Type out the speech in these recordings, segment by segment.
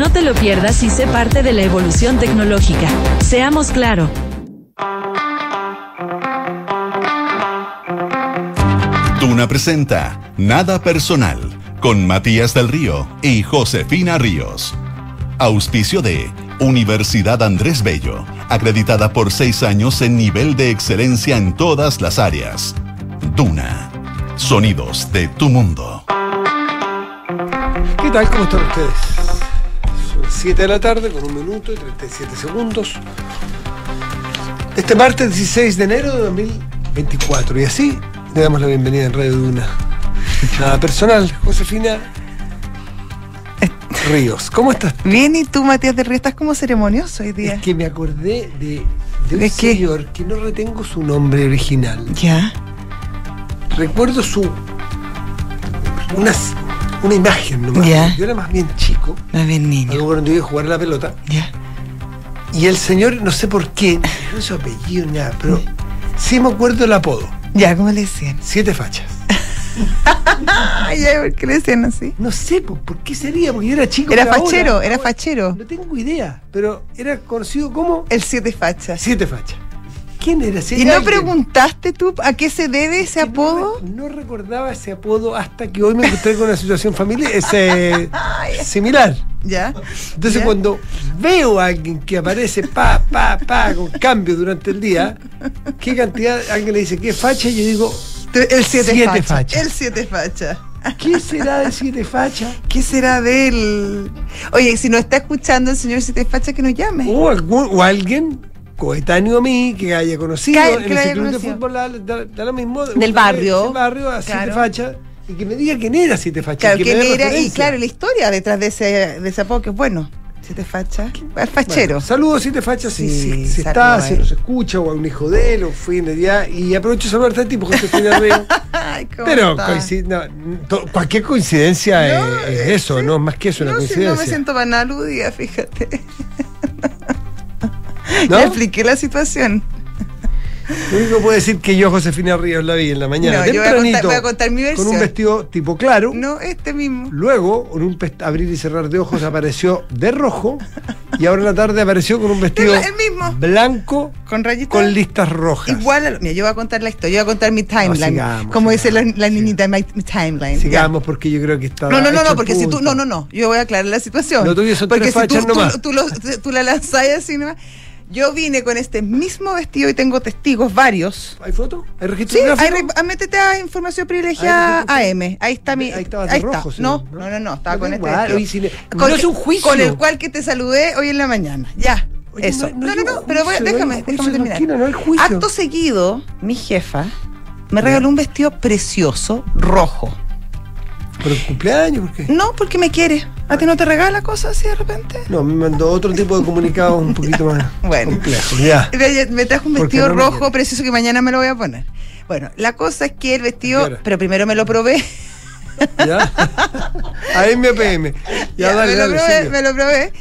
No te lo pierdas y sé parte de la evolución tecnológica. Seamos claro. Tuna presenta Nada Personal con Matías del Río y Josefina Ríos. Auspicio de Universidad Andrés Bello, acreditada por seis años en nivel de excelencia en todas las áreas. Duna, sonidos de tu mundo. ¿Qué tal? ¿Cómo están ustedes? Son 7 de la tarde con un minuto y 37 segundos. Este martes 16 de enero de 2024. Y así le damos la bienvenida en Radio Duna. Nada personal, Josefina Ríos. ¿Cómo estás? Bien, ¿y tú, Matías del Río? Estás como ceremonioso hoy día. Es que me acordé de, de un ¿De señor que no retengo su nombre original. Ya. Recuerdo su. Una, una imagen nomás. Yo era más bien chico. Más bien niño. Algo cuando iba a jugar a la pelota. Ya. Y el señor, no sé por qué, no su apellido ni nada, pero sí me acuerdo el apodo. Ya, ¿cómo le decían? Siete fachas. Ya, ¿por qué le decían así? No sé po, por qué sería, porque yo era chico. Era ahora. fachero, era fachero. No tengo idea, pero era conocido como El siete fachas. Siete fachas. ¿Quién era? Si ¿Y no alguien preguntaste tú a qué se debe ese no apodo? No, recordaba ese apodo hasta que hoy me encontré con una situación familiar ese, similar. Ya. Entonces ¿Ya? cuando veo a alguien que aparece pa, pa, pa, con cambio durante el día, ¿qué cantidad? Alguien le dice, ¿qué facha? Y yo digo, El siete, Siete fachas. fachas. El siete fachas. ¿qué será de siete fachas? ¿Qué será de él? Oye, si no está escuchando el señor siete fachas, que nos llame. O, algún- o alguien coetáneo a mí que haya conocido Que- en que haya club de fútbol, da, da- da lo mismo. Del barrio. Del barrio a siete Claro. fachas y que me diga quién era siete fachas. Claro, que él era, y claro, la historia detrás de ese, de ese apodo, que es bueno. Siete fachas. El fachero. Bueno, saludos siete fachas si, Sí, si, si está, a si nos escucha o a un hijo de él o fin de día. Y aprovecho de saludar a tipo, José Fina Río. Ay, ¿cómo Pero coincid- no, to- cualquier coincidencia No, es, es eso, sí. no es más que eso, una no, si no coincidencia. me siento nada aludida, fíjate. ¿No? Ya expliqué la situación. Lo único que puedo decir que yo, Josefina Ríos, la vi en la mañana. No, yo voy a tempranito, contar- voy a contar mi Con un versión. vestido tipo claro. No, este mismo. Luego, con un abrir y cerrar de ojos, apareció de rojo. Y ahora en la tarde apareció con un vestido El- mismo. blanco Con rayitas. con listas rojas. Igual, a mira, yo voy a contar la historia, yo voy a contar mi timeline. sigamos, como dice la, sigamos, la sigamos. niñita, mi, mi timeline. ya. Sigamos porque yo creo que está. No, no, no, no, porque si tú, no, no, no, yo voy a aclarar la situación. Lo tuyo son porque tres si tú, tú, nomás. tú lo- tú la lanzás así nomás. Yo vine con este mismo vestido y tengo testigos varios. ¿Hay foto? ¿Hay registro Sí, ahí re- ah, métete a información privilegiada Ahí AM. Ahí está mi. Ahí estabas de rojo, sí, No, ¿no? no, no, estaba No con este. igual, vestido. oye, si le- Con no es un juicio. Con el cual que te saludé hoy en la mañana. Ya. Oye, Eso. no- no No, hay pero voy- hay déjame, juicio, déjame terminar. no hay juicio. Acto seguido, mi jefa me regaló un vestido precioso, rojo. ¿Por el cumpleaños? ¿Por qué? No, porque me quiere. ¿A ti no te regala cosas así de repente? No, me mandó otro tipo de comunicados un poquito más Bueno. complejo. Ya. Me trajo un vestido no rojo precioso que mañana me lo voy a poner. Bueno, la cosa es que el vestido, pero primero me lo probé. ¿Ya? AM o PM. Ya, Ya, dale, me, dale, lo probé me lo probé.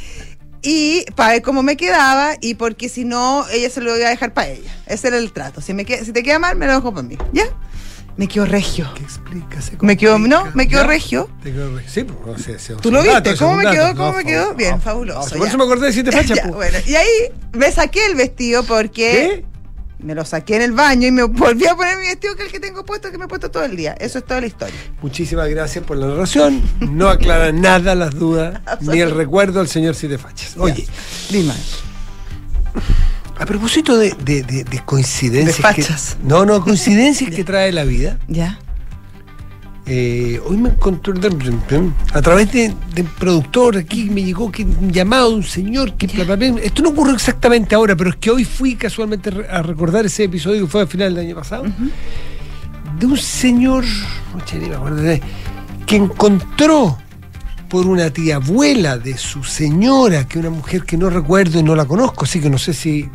Y para ver cómo me quedaba y porque si no, ella se lo iba a dejar para ella. Ese era el trato. Si, me queda- si te queda mal, me lo dejo para mí. ¿Ya? Me quedó regio. ¿Qué explica? Se Me quedó, no, me quedó ¿Ya? regio. Te quedó regio. Sí, pues, o sea, sí, ¿Tú lo viste? ¿Cómo me quedó? No, ¿Cómo me quedó? Bien, No, fabuloso, Por eso me acordé de siete fachas. Pues. bueno, y ahí me saqué el vestido porque ¿Qué? me lo saqué en el baño y me volví a poner mi vestido que es el que tengo puesto, que me he puesto todo el día. Eso es toda la historia. Muchísimas gracias por la narración. No aclara nada las dudas ni el recuerdo al señor Siete Fachas. Oye, Dime. A propósito de, de- de- de coincidencias. De que- no, no, coincidencias que trae la vida. ¿Ya? Eh, hoy me encontré a través de, de un productor aquí me llegó que un llamado de un señor que bla. esto no ocurrió exactamente ahora pero es que hoy fui casualmente a recordar ese episodio que fue al final del año pasado de un señor que encontró por una tía abuela de su señora que una mujer que no recuerdo y no la conozco así que no sé si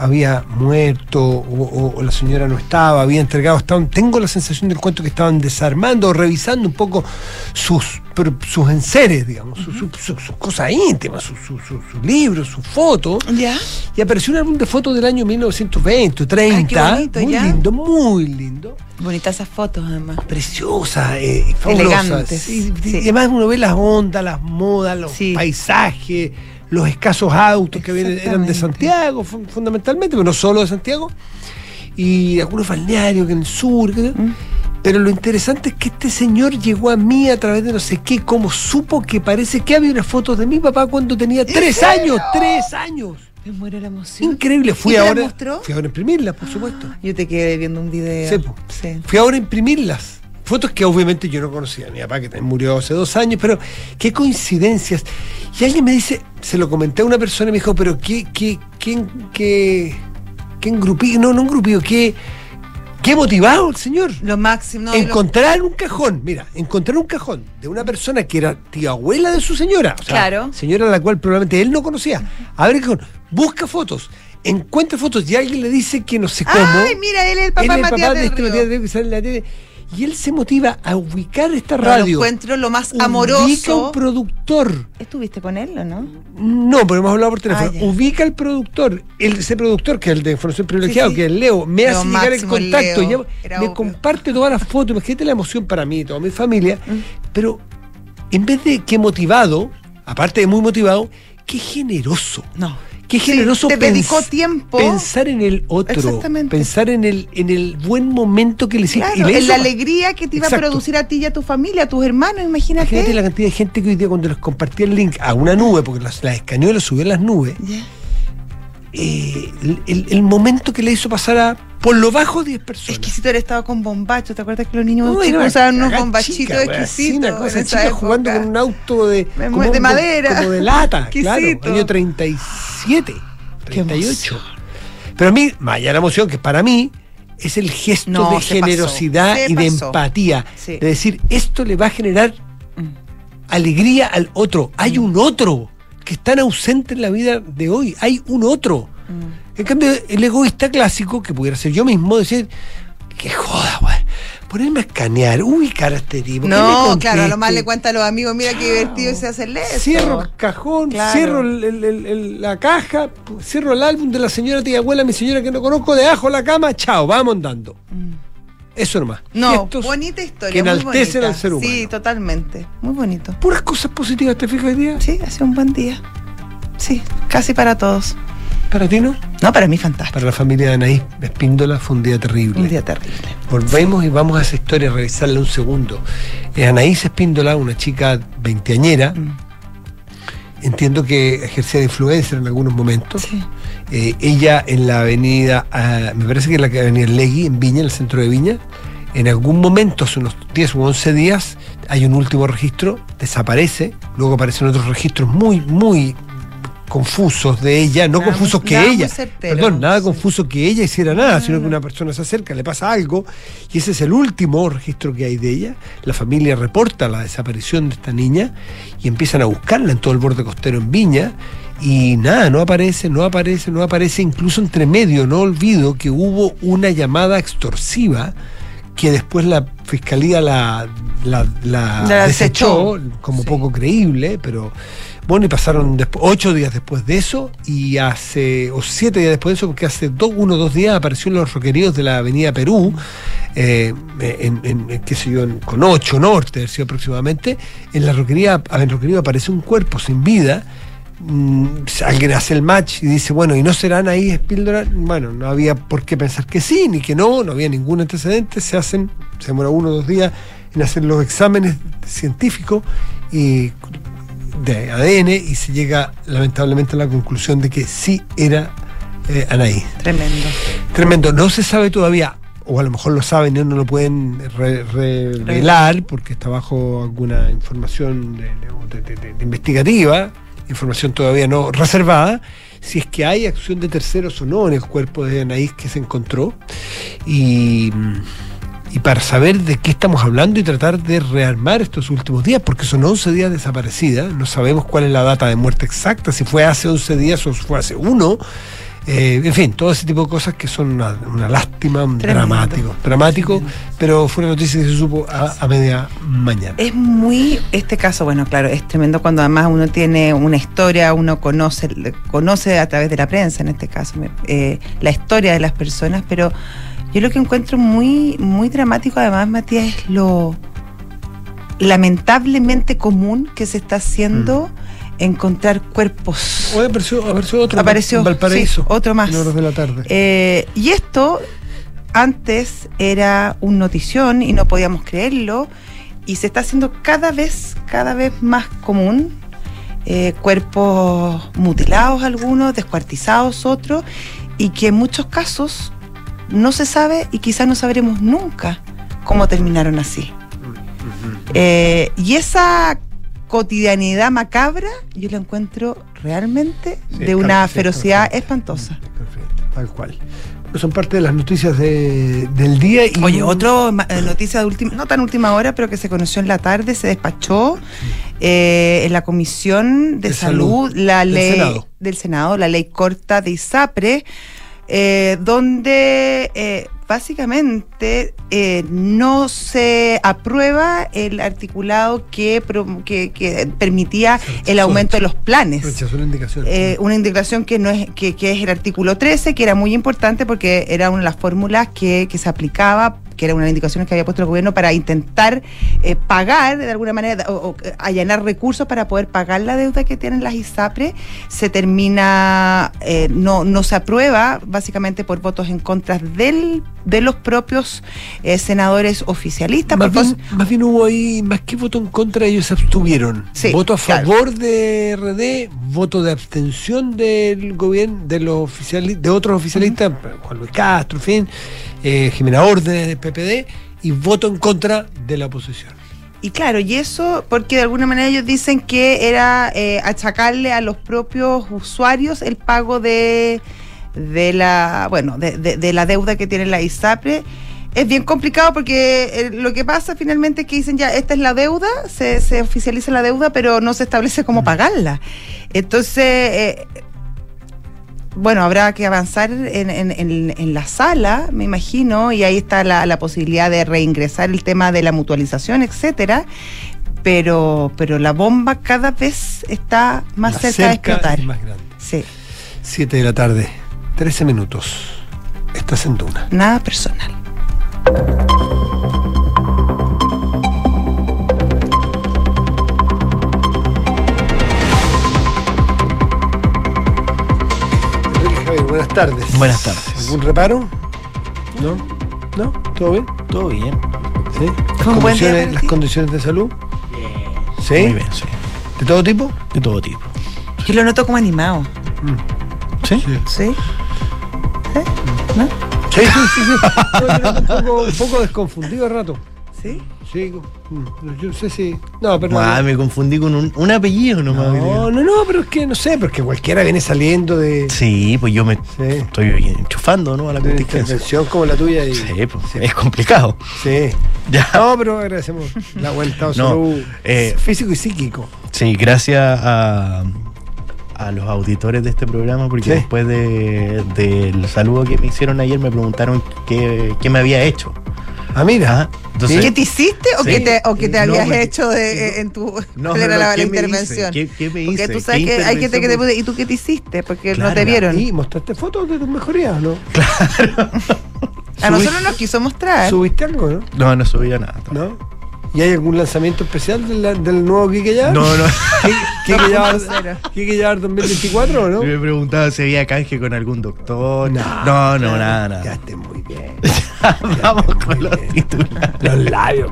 había muerto o, la señora no estaba, había entregado, estaban, tengo la sensación del cuento que estaban desarmando o revisando un poco sus, sus enseres, digamos, sus, sus- sus- sus cosas íntimas, sus, sus- libros, sus fotos. ¿Ya? Y apareció un álbum de fotos del año 1920, 30, Ay, qué bonito, muy ya. lindo, muy lindo. Bonitas esas fotos, además. Preciosa, eh, fabulosa. Elegantes, Sí, sí. Y además uno ve las ondas, las modas, los Sí. paisajes, los escasos autos que eran de. Santiago, fu- fundamentalmente, pero no solo de Santiago. Y algunos balnearios que en el sur. que- Mm. Pero lo interesante es que este señor llegó a mí a través de no sé qué, como supo que parece que había unas fotos de mi papá cuando tenía tres años, tres años. Me muero la emoción. Increíble, fui ¿Y ahora. mostró? Fui ahora a imprimirlas, por supuesto. Yo te quedé viendo un video. Sí. Sí. Fui ahora a imprimirlas. Fotos que obviamente yo no conocía. Mi papá que también murió hace dos años, pero qué coincidencias. Y alguien me dice, se lo comenté a una persona y me dijo, pero qué, qué, qué, qué, qué no, no engrupido, qué, qué motivado el señor. Lo máximo. no, y lo- encontrar un cajón, mira, encontrar un cajón de una persona que era tía abuela de su señora, o sea, Claro. señora a la cual probablemente él no conocía. Abre el cajón, busca fotos, encuentra fotos y alguien le dice que no sé cómo. Ay, mira, él es el papá Él es el Matías papá de del este. Matías Río que sale en la tele. Y él se motiva a ubicar esta No, lo radio. encuentro lo más Ubica amoroso. un productor. ¿Estuviste con él o no? No, pero hemos hablado por teléfono. Ah. Ubica al productor. El, ese productor, que es el de información privilegiada, Sí, sí. que es Leo, me Lo hace llegar el contacto. Leo. ya- Era me obvio. comparte todas las fotos. Imagínate la emoción para mí y toda mi familia. Mm. Pero en vez de que motivado, aparte de muy motivado, qué generoso. No. Qué Sí, generoso te dedicó tiempo. Pensar en el otro. Exactamente. Pensar en el, en el buen momento que le hiciste. Claro, en la alegría que te iba Exacto. a producir a ti y a tu familia, a tus hermanos, Imagínate imagínate. la cantidad de gente que hoy día cuando les compartía el link a una nube, porque las, las escaneó y las subió a las nubes, Ya. Eh, el, el- el momento que le hizo pasar a por lo bajo 10 personas. Exquisito, él estaba con bombacho. ¿Te acuerdas que los niños No, era usaban unos bombachitos exquisitos? Cosa chica jugando con un auto de, como madera. Como de lata, claro. Año 37, Qué 38. Pero a mí, más allá de la emoción, que para mí es el gesto No, de pasó, generosidad y de pasó. empatía. Sí. De decir, esto le va a generar Mm. alegría al otro. Hay un otro que es tan ausente en la vida de hoy. Hay un otro. Mm. En cambio, el egoísta clásico, que pudiera ser yo mismo, decir, que joda, güey. Ponerme a escanear, ubicar a este tipo. No, claro, a lo más le cuenta a los amigos, mira qué divertido se hacerle eso. Cierro el cajón, Claro. cierro el- el- el- el- la caja, cierro el álbum de la señora tía abuela, mi señora que no conozco, debajo la cama, chao, vamos andando. Eso nomás. No, bonita historia. Que enaltecen al ser humano. Sí, totalmente. Muy bonito. Puras cosas positivas, ¿te fijas hoy día? Sí, ha sido un buen día. Sí, casi para todos. ¿Para ti no? No, para mí fantástico. Para la familia de Anaís Espíndola fue un día terrible. Un día terrible. Volvemos y vamos a esa historia a revisarla un segundo. Anaís Espíndola, una chica veinteañera, Mm. entiendo que ejercía de influencer en algunos momentos. Sí. Eh, ella en la avenida, ah, me parece que en la avenida Legui, en Viña, en el centro de Viña, en algún momento, hace unos 10 u 11 días, hay un último registro, desaparece, luego aparecen otros registros muy, muy confusos de ella, no Nada confusos muy- que ella, certero, perdón, nada sí. confuso que ella hiciera nada, sino que una persona se acerca, le pasa algo, y ese es el último registro que hay de ella. La familia reporta la desaparición de esta niña y empiezan a buscarla en todo el borde costero en Viña, y nada, no aparece, no aparece, no aparece, incluso entre medio, no olvido que hubo una llamada extorsiva que después la fiscalía la, la, la La desechó, desechó. como Sí. poco creíble, pero bueno, y pasaron ocho días después de eso, y hace, o siete días después de eso, porque hace dos, uno o dos días apareció en los roqueríos de la Avenida Perú, eh, en, en- en, qué sé yo, en- con ocho norte, aproximadamente, en la roquería, en roquerío aparece un cuerpo sin vida. Mm, alguien hace el match y dice, bueno, ¿y no serán ahí espíldora? Bueno, no había por qué pensar que sí, ni que no, no había ningún antecedente, se hacen, se demora uno o dos días en hacer los exámenes científicos y de ADN y se llega lamentablemente a la conclusión de que sí era eh, Anaí. Tremendo. Tremendo, no se sabe todavía, o a lo mejor lo saben y no lo pueden re- revelar porque está bajo alguna información de investigativa, información todavía no reservada, si es que hay acción de terceros o no en el cuerpo de Anaís que se encontró y, y para saber de qué estamos hablando y tratar de rearmar estos últimos días, porque son 11 días desaparecidas, no sabemos cuál es la data de muerte exacta, si fue hace 11 días o fue hace uno. Eh, en fin, todo ese tipo de cosas que son una, una lástima, un Tremendo. dramático. Dramático, pero fue una noticia que se supo a, a media mañana. Es muy, este caso, bueno, claro, es tremendo cuando además uno tiene una historia, uno conoce, conoce a través de la prensa, en este caso, eh, la historia de las personas, pero yo lo que encuentro muy, muy dramático además, Matías, es lo lamentablemente común que se está haciendo encontrar cuerpos. Hoy apareció, apareció otro Apareció, en Valparaíso. sí, otro más. En horas de la tarde. Eh, y esto antes era un notición y no podíamos creerlo y se está haciendo cada vez, cada vez más común. Eh, cuerpos mutilados algunos, descuartizados otros y que en muchos casos no se sabe y quizás no sabremos nunca cómo terminaron así. Eh, y esa cotidianidad macabra yo la encuentro realmente Sí, de una ferocidad perfecto. espantosa. Perfecto, tal cual. Son parte de las noticias de- del día. Y Oye, otro ma- eh, noticia de última, no tan última hora, pero que se conoció en la tarde, se despachó eh, en la Comisión de, De Salud, Salud la del ley Senado. del Senado, la ley corta de ISAPRE, eh, donde eh, básicamente eh, no se aprueba el articulado que, que, que permitía el aumento de los planes. Rechazó la indicación. Eh, una indicación que no es que, que es el artículo 13, que era muy importante porque era una de las fórmulas que, que se aplicaba, que era una de las indicaciones que había puesto el gobierno para intentar eh, pagar de alguna manera o, o allanar recursos para poder pagar la deuda que tienen las ISAPRE. Se termina, eh, no, no se aprueba básicamente por votos en contra del, de los propios eh, senadores oficialistas. más, bien, más bien hubo ahí, más que voto en contra, ellos se abstuvieron. Sí, voto a claro. favor de RD, voto de abstención del gobierno, de los oficiali- de otros oficialistas, Juan Luis Castro, en fin, eh, Jimena Órdenes del PPD, y voto en contra de la oposición. Y claro, y eso porque de alguna manera ellos dicen que era eh, achacarle a los propios usuarios el pago de, de la bueno de, de- de la deuda que tiene la ISAPRE. Es bien complicado porque eh, lo que pasa finalmente es que dicen ya, esta es la deuda, se, se oficializa la deuda, pero no se establece cómo pagarla. Entonces, eh, bueno, habrá que avanzar en, en- en- en la sala, me imagino, y ahí está la, la posibilidad de reingresar el tema de la mutualización, etcétera. Pero, pero la bomba cada vez está más cerca, de explotar. y más grande. Sí, 7 de la tarde, 13 minutos. Estás en Duna. nada personal. Tardes. Buenas tardes. ¿Algún reparo? ¿No? ¿No? ¿Todo bien? Todo bien. ¿Sí? ¿Fue un buen día Condiciones- ¿Las condiciones de salud? ¿Sí? Muy bien, sí. ¿De todo tipo? De todo tipo. Yo lo noto como animado. ¿Sí? ¿Sí? ¿Sí? ¿No? Sí, sí, sí. sí. Un, poco, un poco desconfundido al rato. ¿Sí? Sí, mm, yo no sé si. No, pero. Ah, me confundí con un, un apellido nomás. no, no, no, pero es que no sé, porque cualquiera viene saliendo de, Sí, pues yo me Sí. estoy enchufando ¿no? a la de contingencia. como la tuya. Y, Sí, pues, es complicado. sí. Ya. No, pero agradecemos la de No, salud eh, físico y psíquico. Sí, gracias a, a los auditores de este programa, porque Sí. después de- del saludo que me hicieron ayer me preguntaron qué, qué me había hecho. Ah, mira. Entonces- ¿Qué te hiciste o Sí. que te, o que te No, habías me- hecho de, en tu No, era intervención? ¿Qué- qué me Porque hice? tú sabes ¿Qué que hay gente que te ¿y tú qué te hiciste? Porque no Claro, te vieron. ¿Y mostraste fotos de tus mejorías, no? A nosotros nos quiso mostrar. ¿Subiste algo, no? No, no subía nada. ¿No? ¿Y hay algún lanzamiento especial del, del nuevo Kike ya? No, no. ¿Kike ya 2.0. Kike ya 2024 o no? Me preguntaba si había canje con algún doctor. No, No, no, nada, Ya nada. esté muy bien. Vamos con los titulares. Los labios.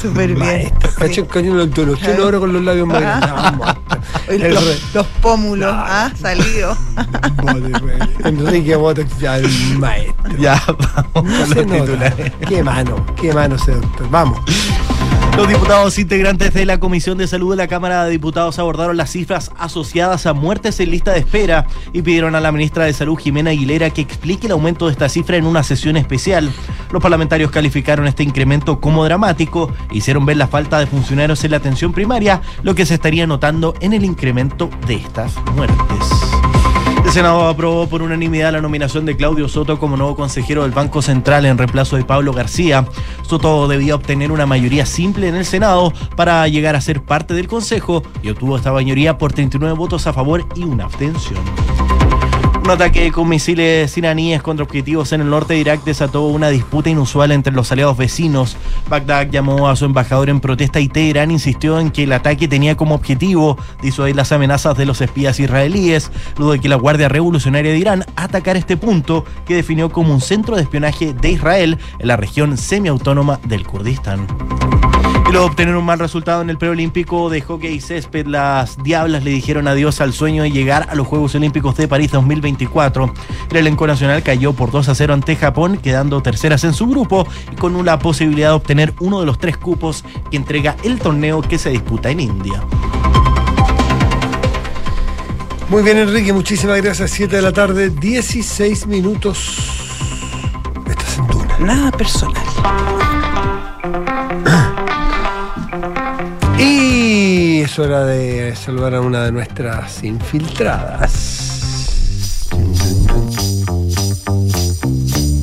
Súper bien. Cacho, coño, lo introducción ahora con los labios más grandes. Vamos. Oye, El los, los pómulos, ¿ah? Salido. Enrique Botex ya el maestro. Ya, vamos No con los titulares. Qué mano, qué mano ese doctor. Vamos. Los diputados integrantes de la Comisión de Salud de la Cámara de Diputados abordaron las cifras asociadas a muertes en lista de espera y pidieron a la ministra de Salud, Jimena Aguilera, que explique el aumento de esta cifra en una sesión especial. Los parlamentarios calificaron este incremento como dramático e hicieron ver la falta de funcionarios en la atención primaria, lo que se estaría notando en el incremento de estas muertes. El Senado aprobó por unanimidad la nominación de Claudio Soto como nuevo consejero del Banco Central en reemplazo de Pablo García. Soto debía obtener una mayoría simple en el Senado para llegar a ser parte del Consejo y obtuvo esta mayoría por 39 votos a favor y una abstención. Un ataque con misiles iraníes contra objetivos en el norte de Irak desató una disputa inusual entre los aliados vecinos. Bagdad llamó a su embajador en protesta y Teherán insistió en que el ataque tenía como objetivo disuadir las amenazas de los espías israelíes, luego de que la Guardia Revolucionaria de Irán atacara este punto que definió como un centro de espionaje de Israel en la región semiautónoma del Kurdistán. Y luego de obtener un mal resultado en el preolímpico de hockey y césped, las Diablas le dijeron adiós al sueño de llegar a los Juegos Olímpicos de París 2024. El elenco nacional cayó por 2 a 0 ante Japón, quedando terceras en su grupo y con una posibilidad de obtener uno de los tres cupos que entrega el torneo que se disputa en India. Muy bien, Enrique, muchísimas gracias. 7 de la tarde, 16 minutos. Estás en Duna. Nada personal. Es hora de saludar a una de nuestras infiltradas.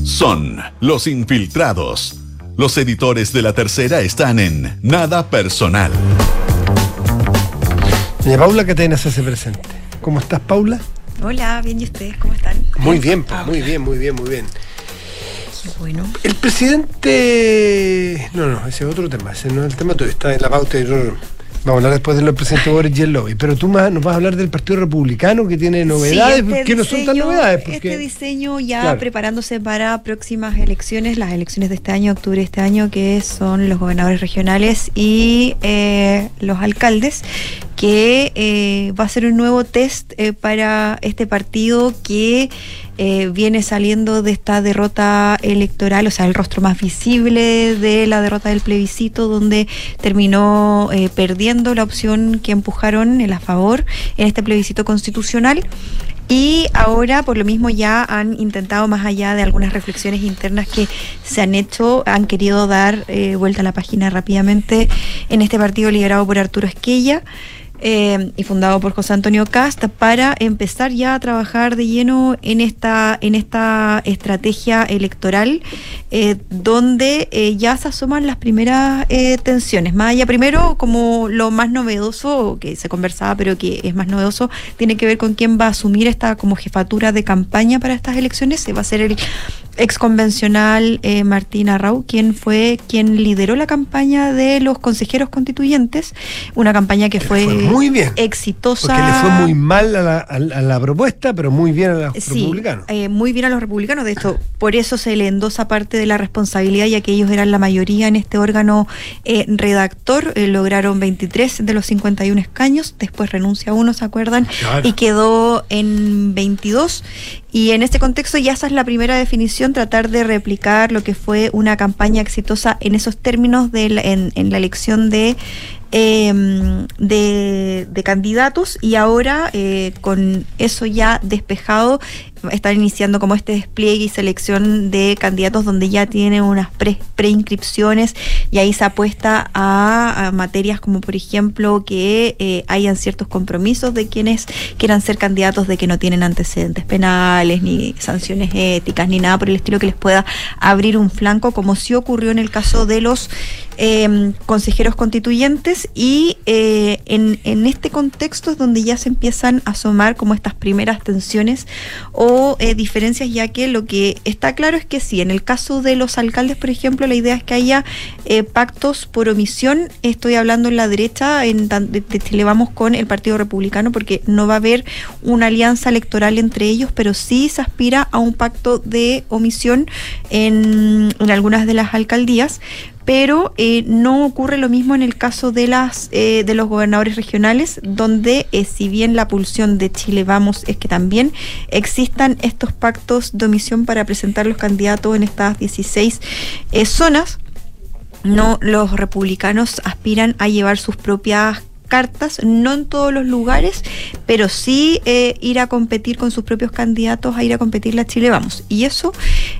Son los infiltrados. Los editores de la tercera están en Nada Personal. Doña Paula Catena se hace presente. ¿Cómo estás, Paula? Hola, bien, ¿y ustedes cómo están? Muy bien, pa, muy bien, muy bien, muy bien. Qué bueno. El presidente. No, no, ese es otro tema. Ese no es el tema tuyo, está en la pauta. y no, no. Vamos a hablar después del presidente Boris y el lobby. Pero tú más, nos vas a hablar del Partido Republicano que tiene novedades, Sí, este que no son tan novedades. Porque, Este diseño ya Claro. preparándose para próximas elecciones, las elecciones de este año, octubre de este año, que son los gobernadores regionales y eh, los alcaldes, que eh, va a ser un nuevo test eh, para este partido que eh, viene saliendo de esta derrota electoral, o sea, el rostro más visible de la derrota del plebiscito, donde terminó eh, perdiendo la opción que empujaron el a favor en este plebiscito constitucional. Y ahora, por lo mismo, ya han intentado, más allá de algunas reflexiones internas que se han hecho, han querido dar eh, vuelta a la página rápidamente en este partido liderado por Arturo Esquella. Eh, y fundado por José Antonio Cast para empezar ya a trabajar de lleno en esta en esta estrategia electoral eh, donde eh, ya se asoman las primeras eh, tensiones. Más allá primero como lo más novedoso que se conversaba pero que es más novedoso tiene que ver con quién va a asumir esta como jefatura de campaña para estas elecciones. Se va a ser el ex convencional eh, Martín Arrau, quien fue quien lideró la campaña de los consejeros constituyentes, una campaña que fue, fue muy bien. exitosa. porque le fue muy mal a la, a la- a la propuesta, pero muy bien a los Sí, republicanos. eh, muy bien a los republicanos. De esto, por eso se le endosa parte de la responsabilidad, ya que ellos eran la mayoría en este órgano eh, redactor. eh, lograron 23 de los 51 escaños. Después renuncia uno, ¿se acuerdan? Claro. Y quedó en 22. Y en este contexto ya esa es la primera definición, tratar de replicar lo que fue una campaña exitosa en esos términos de la- en, la elección de, eh, de, de candidatos y ahora eh, con eso ya despejado están iniciando como este despliegue y selección de candidatos donde ya tienen unas pre- preinscripciones y ahí se apuesta a, materias como por ejemplo que eh, hayan ciertos compromisos de quienes quieran ser candidatos de que no tienen antecedentes penales ni sanciones éticas ni nada por el estilo que les pueda abrir un flanco como sí ocurrió en el caso de los eh, consejeros constituyentes y eh, en, en este contexto es donde ya se empiezan a asomar como estas primeras tensiones o eh, diferencias ya que lo que está claro es que sí, en el caso de los alcaldes por ejemplo la idea es que haya eh, pactos por omisión, estoy hablando en la derecha, en, de, de Chile Vamos con el Partido Republicano porque no va a haber una alianza electoral entre ellos, pero sí se aspira a un pacto de omisión en algunas de las alcaldías pero eh, no ocurre lo mismo en el caso de las eh, de los gobernadores regionales donde eh, si bien la pulsión de Chile Vamos es que también existan estos pactos de omisión para presentar los candidatos en estas 16 eh, zonas no los republicanos aspiran a llevar sus propias cartas, no en todos los lugares, pero sí eh, ir a competir con sus propios candidatos, a ir a competir la Chile Vamos. Y eso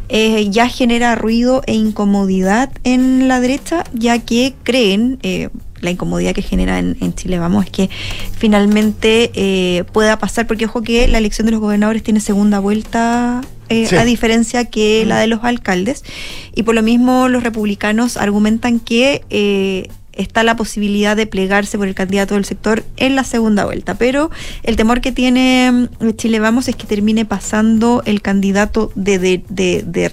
eh, ya genera ruido e incomodidad en la derecha, ya que creen, eh, la incomodidad que genera en, en Chile, vamos, es que finalmente eh, pueda pasar, porque ojo que la elección de los gobernadores tiene segunda vuelta. eh, Sí. A diferencia que la de los alcaldes. Y por lo mismo los republicanos argumentan que eh, está la posibilidad de plegarse por el candidato del sector en la segunda vuelta. Pero el temor que tiene mm, Chile Vamos es que termine pasando el candidato de,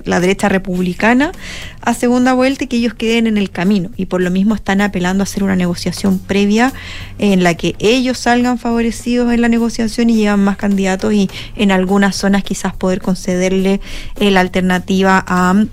la derecha republicana a segunda vuelta y que ellos queden en el camino. Y por lo mismo están apelando a hacer una negociación previa en la que ellos salgan favorecidos en la negociación y llevan más candidatos y en algunas zonas quizás poder concederle eh, la alternativa a mm,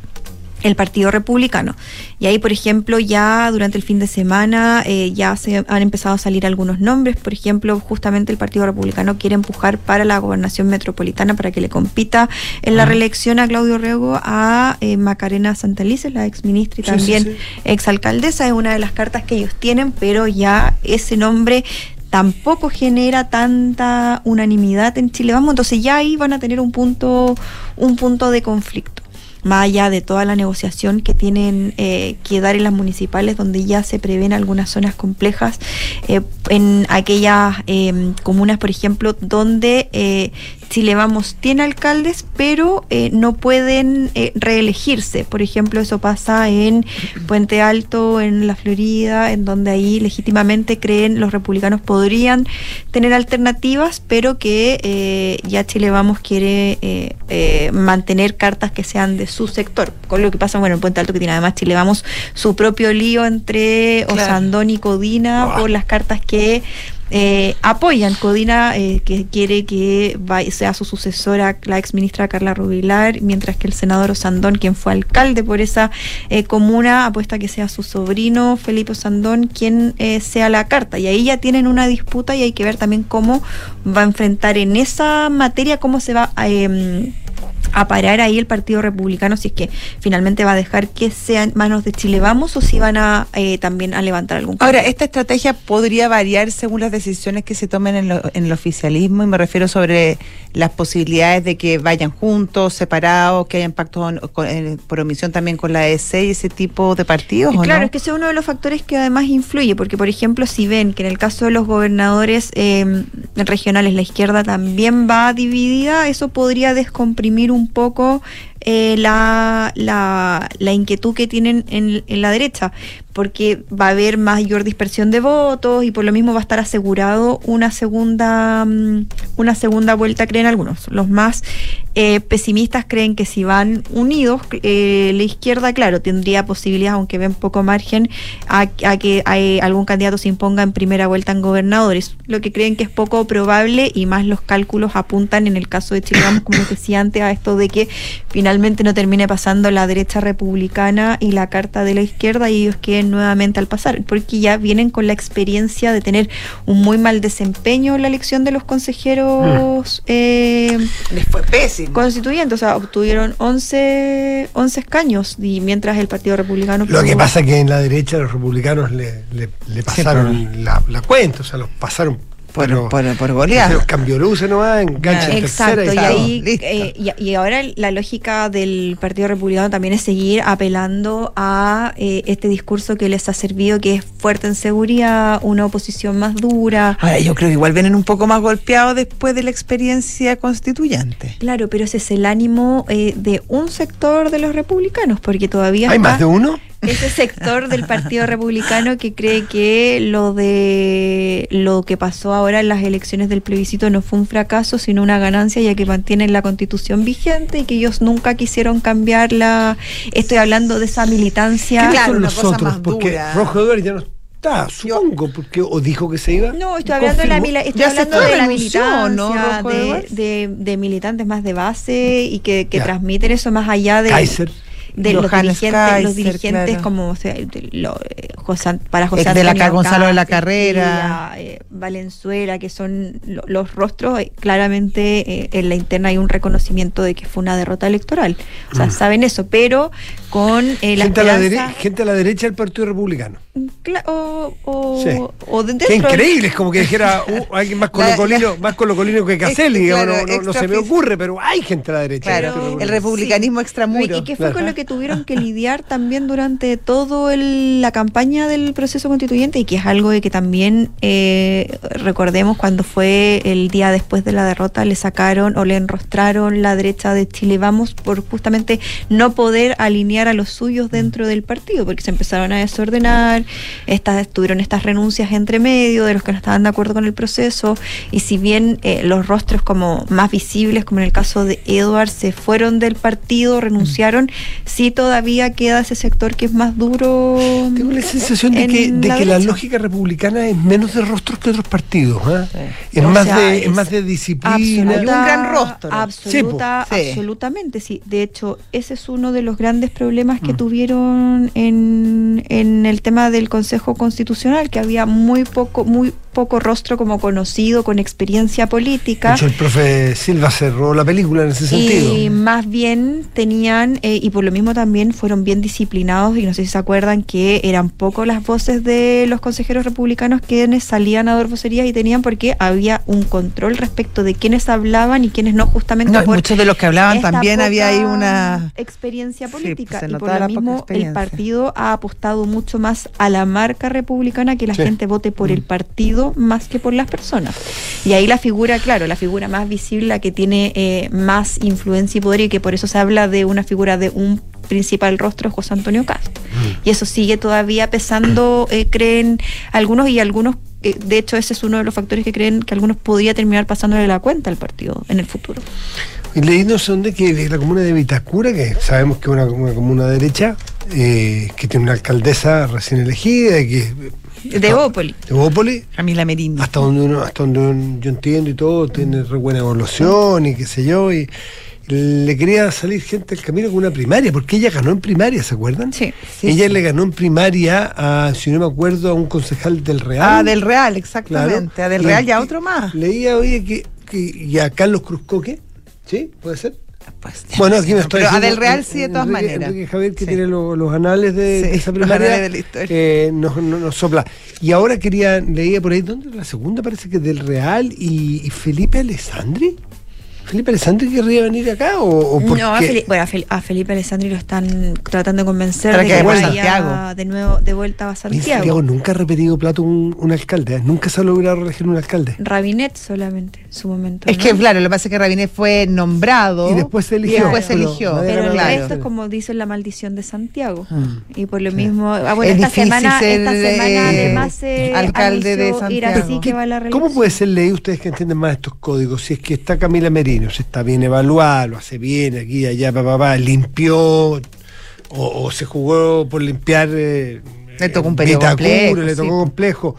el Partido Republicano. Y ahí, por ejemplo, ya durante el fin de semana eh, ya se han empezado a salir algunos nombres. Por ejemplo, justamente el Partido Republicano quiere empujar para la gobernación metropolitana para que le compita en la reelección a Claudio Rego a eh, Macarena Santalices, la ex ministra y Sí, también sí, sí. exalcaldesa. Es una de las cartas que ellos tienen, pero ya ese nombre tampoco genera tanta unanimidad en Chile. Vamos, entonces ya ahí van a tener un punto, un punto de conflicto. Más allá de toda la negociación que tienen eh, que dar en las municipales, donde ya se prevén algunas zonas complejas, eh, en aquellas eh, comunas, por ejemplo, donde eh, Chile Vamos tiene alcaldes, pero eh, no pueden eh, reelegirse. Por ejemplo, eso pasa en Puente Alto, en la Florida, en donde ahí legítimamente creen los republicanos podrían tener alternativas, pero que eh, ya Chile Vamos quiere eh, eh, mantener cartas que sean de su sector. Con lo que pasa, bueno, en Puente Alto que tiene además Chile Vamos su propio lío entre. Osandón y Codina por las cartas que eh, apoyan Codina, eh, que quiere que sea su sucesora la ex ministra Carla Rubilar, mientras que el senador Osandón, quien fue alcalde por esa eh, comuna, apuesta que sea su sobrino Felipe Osandón quien eh, sea la carta. Y ahí ya tienen una disputa y hay que ver también cómo va a enfrentar en esa materia, cómo se va a... a parar ahí el Partido Republicano si es que finalmente va a dejar que sea en manos de Chile Vamos o si van a eh, también a levantar algún Ahora, cambio. esta estrategia podría variar según las decisiones que se tomen en, lo- en el oficialismo y me refiero sobre las posibilidades de que vayan juntos, separados, que hayan pactos eh, por omisión también con la EC y ese tipo de partidos, ¿o Claro, no? es que ese es uno de los factores que además influye, porque por ejemplo, si ven que en el caso de los gobernadores eh, regionales la izquierda también va dividida, eso podría descomprimir un poco eh, la, la, inquietud que tienen en, la derecha, porque va a haber mayor dispersión de votos y por lo mismo va a estar asegurado una segunda, mm, una segunda vuelta, creen algunos. Los más eh, pesimistas creen que si van unidos, eh, la izquierda, claro, tendría posibilidades, aunque ven poco margen, a, que hay algún candidato se imponga en primera vuelta en gobernadores. Lo que creen que es poco probable y más los cálculos apuntan en el caso de Chile, como decía antes, a esto de que finalmente no termine pasando la derecha republicana y la carta de la izquierda y ellos queden nuevamente al pasar, porque ya vienen con la experiencia de tener un muy mal desempeño en la elección de los consejeros eh, Les fue pésimo. constituyentes, o sea, obtuvieron 11, 11 escaños y mientras el Partido Republicano... Lo que pasa es que en la derecha los republicanos le, le- le pasaron la, la cuenta, o sea, los pasaron Por, pero- por, por se goleada. los cambió luces nomás, engancha en Exacto, tercera y ahí eh, y, y ahora la lógica del Partido Republicano también es seguir apelando a eh, este discurso que les ha servido, que es fuerte en seguridad, una oposición más dura. Ahora, yo creo que igual vienen un poco más golpeados después de la experiencia constituyente. Claro, pero ese es el ánimo eh, de un sector de los republicanos, porque todavía ¿Hay está más de uno? Ese sector del Partido Republicano que cree que lo de lo que pasó ahora en las elecciones del plebiscito no fue un fracaso, sino una ganancia, ya que mantienen la constitución vigente y que ellos nunca quisieron cambiarla. Estoy hablando de esa militancia. Claro, son una los cosa otros? más porque dura. Rojo Eduardo ya no está, supongo, porque o dijo que se iba. No, estoy hablando de la, estoy hablando de la militancia, ¿no, de, de- de militantes más de base y que, que transmiten eso más allá de... Kaiser. De los dirigentes, los dirigentes claro. como o sea, de lo- eh, José- para José de la Antonio Ca- Gonzalo de la Carrera. eh, Valenzuela, que son lo- los rostros, eh, claramente eh, en la interna hay un reconocimiento de que fue una derrota electoral. O sea, saben eso, pero con eh, la Mm. gente, a la dere- gente a la derecha del Partido Republicano. Cla- o, o, Sí. o de- Qué increíble, es como que dijera uh, alguien más La- colocolino, más colocolino que Caselli, claro, no, no- no se me ocurre, pero hay gente a la derecha. Claro, el republicanismo extramuro. Y que fue Claro. con lo que tuvieron que lidiar también durante todo el- la campaña del proceso constituyente y que es algo de que también eh, recordemos cuando fue el día después de la derrota le sacaron o le enrostraron la derecha de Chile Vamos por justamente no poder alinear a los suyos dentro del partido porque se empezaron a desordenar, estas, tuvieron estas renuncias entre medio de los que no estaban de acuerdo con el proceso y si bien eh, los rostros como más visibles como en el caso de Edward se fueron del partido, renunciaron, sí todavía queda ese sector que es más duro. Tengo la sensación de que, de que la lógica republicana es menos de rostros que otros partidos. ¿ah? Es, más sea, de, es es más de disciplina. Hay un gran rostro. Absoluta, Sí, po. Sí. absolutamente, sí. De hecho, ese es uno de los grandes problemas Mm. que tuvieron en, en el tema del Consejo Constitucional, que había muy poco, muy poco rostro como conocido, con experiencia política. De hecho, el profe Silva cerró la película en ese sentido. Y más bien tenían, eh, y por lo mismo también fueron bien disciplinados, y no sé si se acuerdan que eran poco las voces de los consejeros republicanos quienes salían a dar vocerías y tenían porque había un control respecto de quiénes hablaban y quiénes no, justamente No, por muchos de los que hablaban también había ahí una... experiencia Sí, pues, política y por lo mismo el partido ha apostado mucho más a la marca republicana que la Sí. gente vote por el partido más que por las personas. Y ahí la figura claro la figura más visible la que tiene eh, más influencia y poder y que por eso se habla de una figura de un principal rostro es José Antonio Cast y eso sigue todavía pesando eh, creen algunos y algunos eh, de hecho ese es uno de los factores que creen que algunos podría terminar pasándole la cuenta al partido en el futuro. Y leí no sé dónde que de la comuna de Vitacura, que sabemos que es una, una comuna derecha, eh, que tiene una alcaldesa recién elegida, y que de Bópoli de Bópoli, Camila Merini. hasta donde uno, hasta donde un- yo entiendo y todo, tiene re buena evolución y qué sé yo, y le quería salir gente al camino con una primaria, porque ella ganó en primaria, ¿se acuerdan? Sí. ella le ganó en primaria a, si no me acuerdo, a un concejal del Real. Ah, del Real, Claro. exactamente. A del Y- Real y a otro más. Leía, oye, que, que y a Carlos Cruzcoque, ¿sí? ¿Puede ser? Pues, Bueno, aquí me estoy Pero a del Real en- sí, de todas Enrique- maneras. Enrique Javier, que Sí. tiene lo- los anales de, Sí, de esa los primaria, anales de la historia. eh, nos, nos- nos sopla. Y ahora quería, leía por ahí, ¿dónde? La segunda parece que del Real y, y Felipe Alessandri. ¿Felipe Alessandri querría venir acá? ¿O, o No, a qué? Felipe, bueno, a Fel- a Felipe Alessandri lo están tratando de convencer Para de que vaya Santiago. de nuevo de vuelta a Santiago. Santiago nunca ha repetido plato un, un alcalde, ¿eh? nunca se ha logrado elegir un alcalde. Rabinet solamente en su momento. Es ¿no? que, claro, lo que pasa es que Rabinet fue nombrado. Y después se eligió. Y después se Pero eligió. nadie Pero el Claro. resto es como dicen la maldición de Santiago. Mm. Y por lo mismo, ah, bueno, Es esta semana, ser, esta semana eh, además se alcalde de ir Santiago. así que va a la reelección. ¿Cómo puede ser ley ustedes que entienden más estos códigos? Si es que está Camila Merino, si está bien evaluada, lo hace bien aquí, allá, papá, papá, limpió o, o se jugó por limpiar. eh, Le tocó un periodo complejo, le tocó sí. complejo.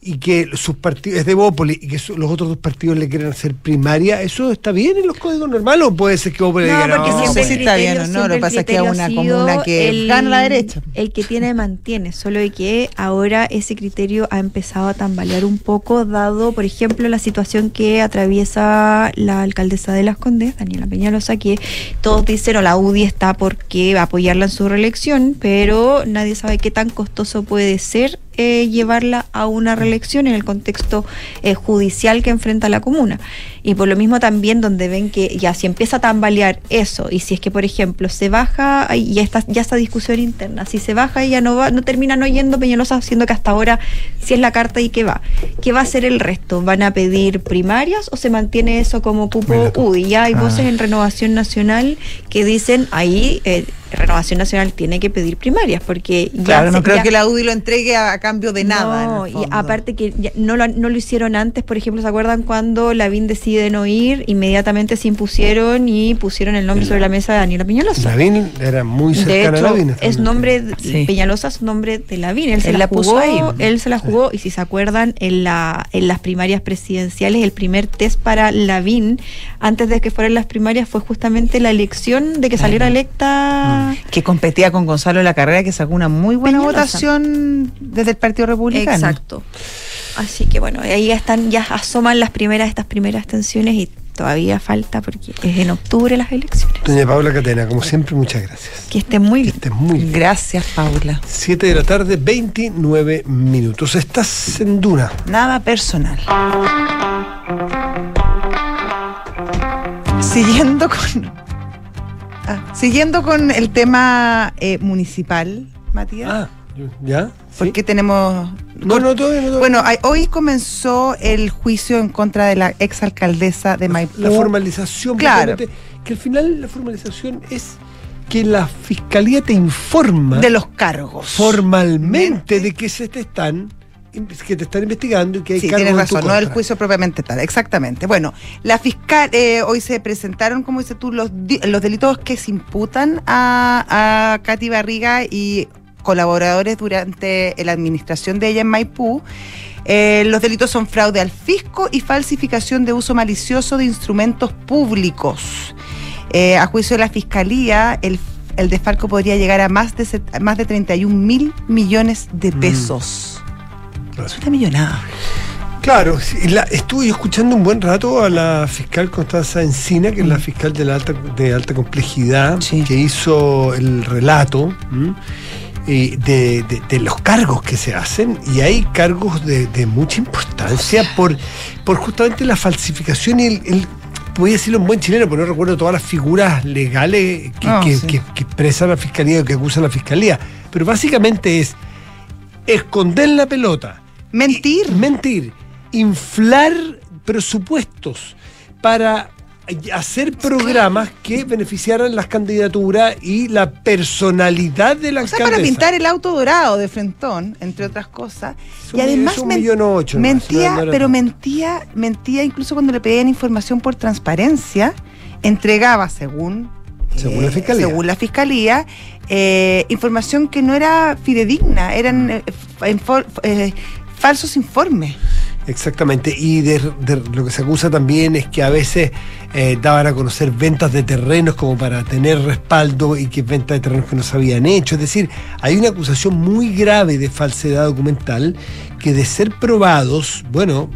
Y que sus partidos, es de Bópoli, y que su- los otros dos partidos le quieren hacer primaria, ¿eso está bien en los códigos normales o puede ser que Bópoli No, diga porque no? No siempre si está bien o no, siempre lo que pasa es que es una ha sido comuna que el- gana la derecha. El que tiene mantiene, solo de que ahora ese criterio ha empezado a tambalear un poco, dado, por ejemplo, la situación que atraviesa la alcaldesa de Las Condes, Daniela Peñalosa, que todos dicen, o la UDI está por qué apoyarla en su reelección, pero nadie sabe qué tan costoso puede ser eh, llevarla a una reelección en el contexto eh, judicial que enfrenta la comuna. Y por lo mismo también donde ven que ya si empieza a tambalear eso, y si es que por ejemplo se baja, y ya está, ya esta discusión interna, si se baja y ya no va, no termina no yendo Peñalosa, siendo que hasta ahora si es la carta y que va. ¿Qué va a hacer el resto? ¿Van a pedir primarias o se mantiene eso como cupo. UDI? Ya hay Ah. voces en Renovación Nacional que dicen ahí eh, Renovación Nacional tiene que pedir primarias porque ya Claro, no se- creo ya- que la UDI lo entregue a, a cambio de nada. no, y aparte que ya no lo, no lo hicieron antes, por ejemplo, ¿se acuerdan cuando Lavín decide decide no ir, inmediatamente se impusieron y pusieron el nombre sobre la mesa de Daniela Peñalosa. Lavín era muy De cercana hecho, a Lavín. es nombre, de- Sí. Peñalosa es nombre de Lavín. Él se la, la puso jugó, ahí. él se la jugó y si se acuerdan, en, la, en las primarias presidenciales, el primer test para Lavín, antes de que fueran las primarias, fue justamente la elección de que saliera electa. Que competía con Gonzalo de la Carrera, que sacó una muy buena Peñalosa. votación desde el Partido Republicano. Exacto. Así que bueno, ahí ya están, ya asoman las primeras, estas primeras tensiones y todavía falta porque es en octubre las elecciones. Doña Paula Catena, como siempre, muchas gracias. Que estén muy Que bien. estés muy bien. Gracias, Paula. 7 de la tarde, 29 minutos. Estás en Duna. Nada personal. Siguiendo con. Ah, siguiendo con el tema eh, municipal, Matías. Ah, ¿ya? Porque tenemos. No, no, todavía no. todavía Bueno, hay- hoy comenzó el juicio en contra de la exalcaldesa de Maipú. la formalización, Claro. que al final la formalización es que la fiscalía te informa de los cargos. formalmente de que se te están que te están investigando y que hay Sí, cargos tienes razón, no el juicio propiamente tal, exactamente. Bueno, la fiscal, eh, hoy se presentaron, como dices tú, los, los delitos que se imputan a, a Katy Barriga y colaboradores durante la administración de ella en Maipú. Eh, los delitos son fraude al fisco y falsificación de uso malicioso de instrumentos públicos. Eh, a juicio de la fiscalía, el, el desfalco podría llegar a más de, más de 31 mil millones de Mm. pesos. Es una millonada. Claro, la- estuve escuchando un buen rato a la fiscal Constanza Encina, que es la fiscal de, la alta, de alta complejidad, Mm. Sí. que hizo el relato ¿m? De, de- de los cargos que se hacen, y hay cargos de, de mucha importancia por, por justamente la falsificación y el, el- voy a decirlo en buen chileno, porque no recuerdo todas las figuras legales que, que- sí. que- que expresa la fiscalía o que acusa la fiscalía, pero básicamente es esconder la pelota, Mentir. Mentir. Inflar presupuestos para hacer programas que beneficiaran las candidaturas y la personalidad de la O sea, para pintar el auto dorado de Frentón, entre otras cosas. Y además mentía, No, pero mentía, mentía incluso cuando le pedían información por transparencia, entregaba según Según la fiscalía. según la fiscalía, eh, información que no era fidedigna, eran eh, infor- eh, falsos informes. Exactamente, y de, de lo que se acusa también es que a veces eh, daban a conocer ventas de terrenos como para tener respaldo y que ventas de terrenos que no se habían hecho. Es decir, hay una acusación muy grave de falsedad documental que de ser probados, bueno,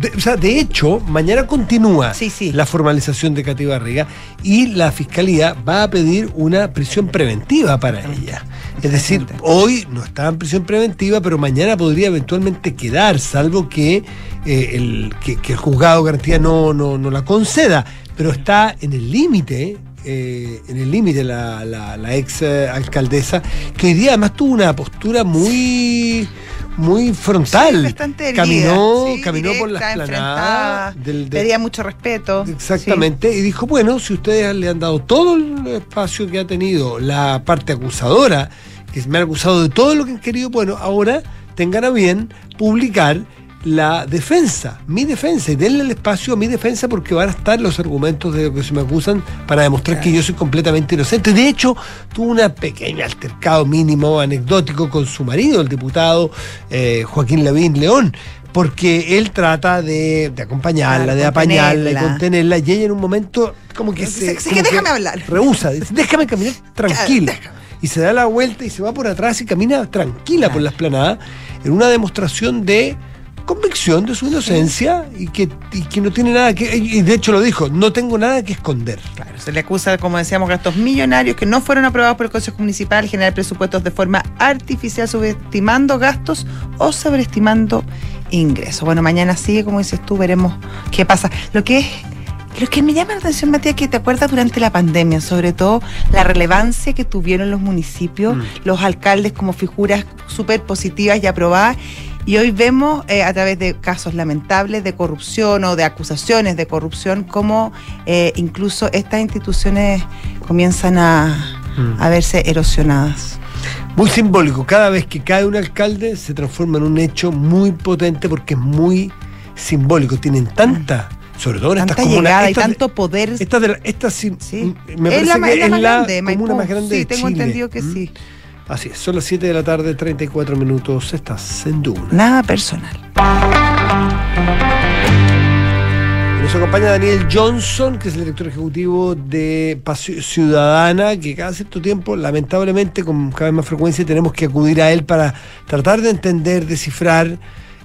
de, o sea, de hecho, mañana continúa Sí, sí. la formalización de Cati Barriga y la fiscalía va a pedir una prisión preventiva para ella. Es decir, hoy no está en prisión preventiva, pero mañana podría eventualmente quedar, salvo que, eh, el, que, que el juzgado de garantía no, no, no la conceda. Pero está en el límite, eh, en el límite la, la, la ex eh, alcaldesa, que hoy día además tuvo una postura muy muy frontal. Sí, caminó, sí, caminó por la esplanada del, del- Pedía mucho respeto. Exactamente, y dijo, bueno, si ustedes le han dado todo el espacio que ha tenido la parte acusadora, que me han acusado de todo lo que han querido, bueno, ahora tengan a bien publicar la defensa, mi defensa, y denle el espacio a mi defensa porque van a estar los argumentos de lo que se me acusan para demostrar que yo soy completamente inocente. De hecho, tuvo una pequeña altercado mínimo, anecdótico con su marido, el diputado eh, Joaquín Lavín León, porque él trata de, de acompañarla, Claro, de apañarla, de contenerla. y ella en un momento como que se... sí, que déjame hablar. Rehúsa, dice, déjame caminar tranquila. Y se da la vuelta y se va por atrás y camina tranquila por la esplanada en una demostración de convicción de su inocencia y que, y que no tiene nada que... Y de hecho lo dijo, no tengo nada que esconder. Claro, se le acusa, como decíamos, gastos millonarios que no fueron aprobados por el Consejo Municipal, generar presupuestos de forma artificial, subestimando gastos o sobreestimando ingresos. Bueno, mañana sigue, como dices tú, veremos qué pasa. Lo que es. Lo que me llama la atención, Matías, que te acuerdas durante la pandemia, sobre todo la relevancia que tuvieron los municipios, los alcaldes como figuras súper positivas y aprobadas. Y hoy vemos eh, a través de casos lamentables de corrupción o de acusaciones de corrupción cómo eh, incluso estas instituciones comienzan a, a verse erosionadas. Muy simbólico, cada vez que cae un alcalde se transforma en un hecho muy potente porque es muy simbólico. Tienen tanta Sobre todo en Tanta estas comunas. llegada y tanto poder. Esta, de la- esta sí, Sí. me es la, que es la más grande, comuna Maipú. más grande Sí, de tengo Chile. entendido que Mm. sí. Así es, son las 7 de la tarde, 34 minutos, estás en Duna. Nada personal. Nos acompaña Daniel Johnson, que es el director ejecutivo de Paz Ciudadana, que cada cierto tiempo, lamentablemente, con cada vez más frecuencia, tenemos que acudir a él para tratar de entender, descifrar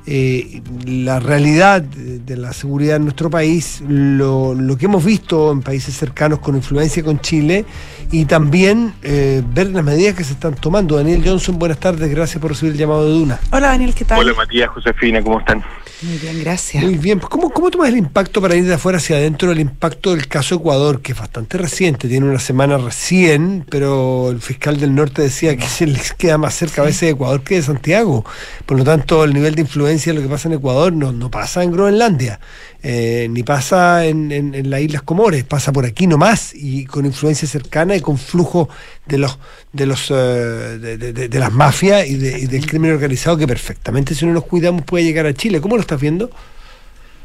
eh, la realidad de, la seguridad en nuestro país, lo, lo que hemos visto en países cercanos con influencia con Chile y también eh, ver las medidas que se están tomando. Daniel Johnson, buenas tardes, gracias por recibir el llamado de Duna. Hola Daniel, ¿qué tal? Hola Matías, Josefina, ¿cómo están? Muy bien, gracias. Muy bien, pues ¿cómo, ¿cómo tomas el impacto para ir de afuera hacia adentro, el impacto del caso Ecuador, que es bastante reciente, tiene una semana recién, pero el fiscal del norte decía que se les queda más cerca a veces de Ecuador que de Santiago. Por lo tanto, el nivel de influencia de lo que pasa en Ecuador no, no pasa en Groenlandia, eh, ni pasa en, en- en las Islas Comores, pasa por aquí nomás, y con influencia cercana y con flujo de los de los de- de- de las mafias y, de- y del crimen organizado que perfectamente si no nos cuidamos puede llegar a Chile. ¿Cómo lo estás viendo?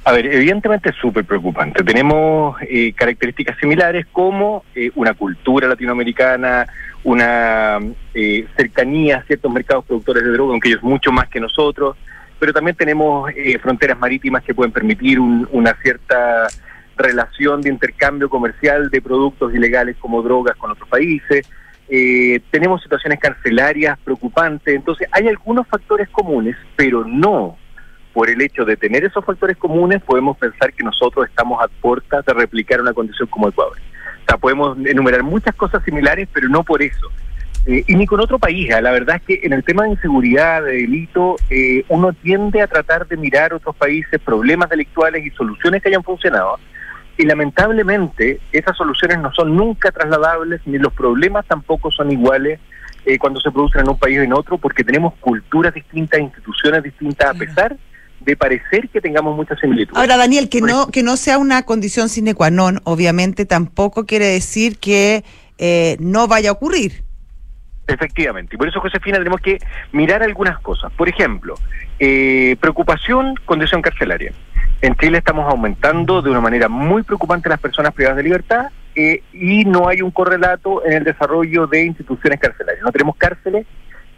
A ver, evidentemente es súper preocupante. Tenemos eh, características similares como eh, una cultura latinoamericana, una eh, cercanía a ciertos mercados productores de droga, aunque ellos mucho más que nosotros, pero también tenemos eh, fronteras marítimas que pueden permitir un- una cierta relación de intercambio comercial de productos ilegales como drogas con otros países. Eh, tenemos situaciones carcelarias preocupantes, entonces hay algunos factores comunes, pero no por el hecho de tener esos factores comunes, podemos pensar que nosotros estamos a puertas de replicar una condición como Ecuador. O sea, podemos enumerar muchas cosas similares, pero no por eso. Eh, y ni con otro país. ¿ah? La verdad es que en el tema de inseguridad, de delito, eh, uno tiende a tratar de mirar otros países, problemas delictuales y soluciones que hayan funcionado. Y lamentablemente esas soluciones no son nunca trasladables, ni los problemas tampoco son iguales eh, cuando se producen en un país o en otro, porque tenemos culturas distintas, instituciones distintas, a pesar de parecer que tengamos muchas similitudes. Ahora, Daniel, que no, que no sea una condición sine qua non, obviamente tampoco quiere decir que eh, no vaya a ocurrir. Efectivamente, y por eso, Josefina, tenemos que mirar algunas cosas. Por ejemplo, eh, preocupación, condición carcelaria. En Chile estamos aumentando de una manera muy preocupante las personas privadas de libertad eh, y no hay un correlato en el desarrollo de instituciones carcelarias. No tenemos cárceles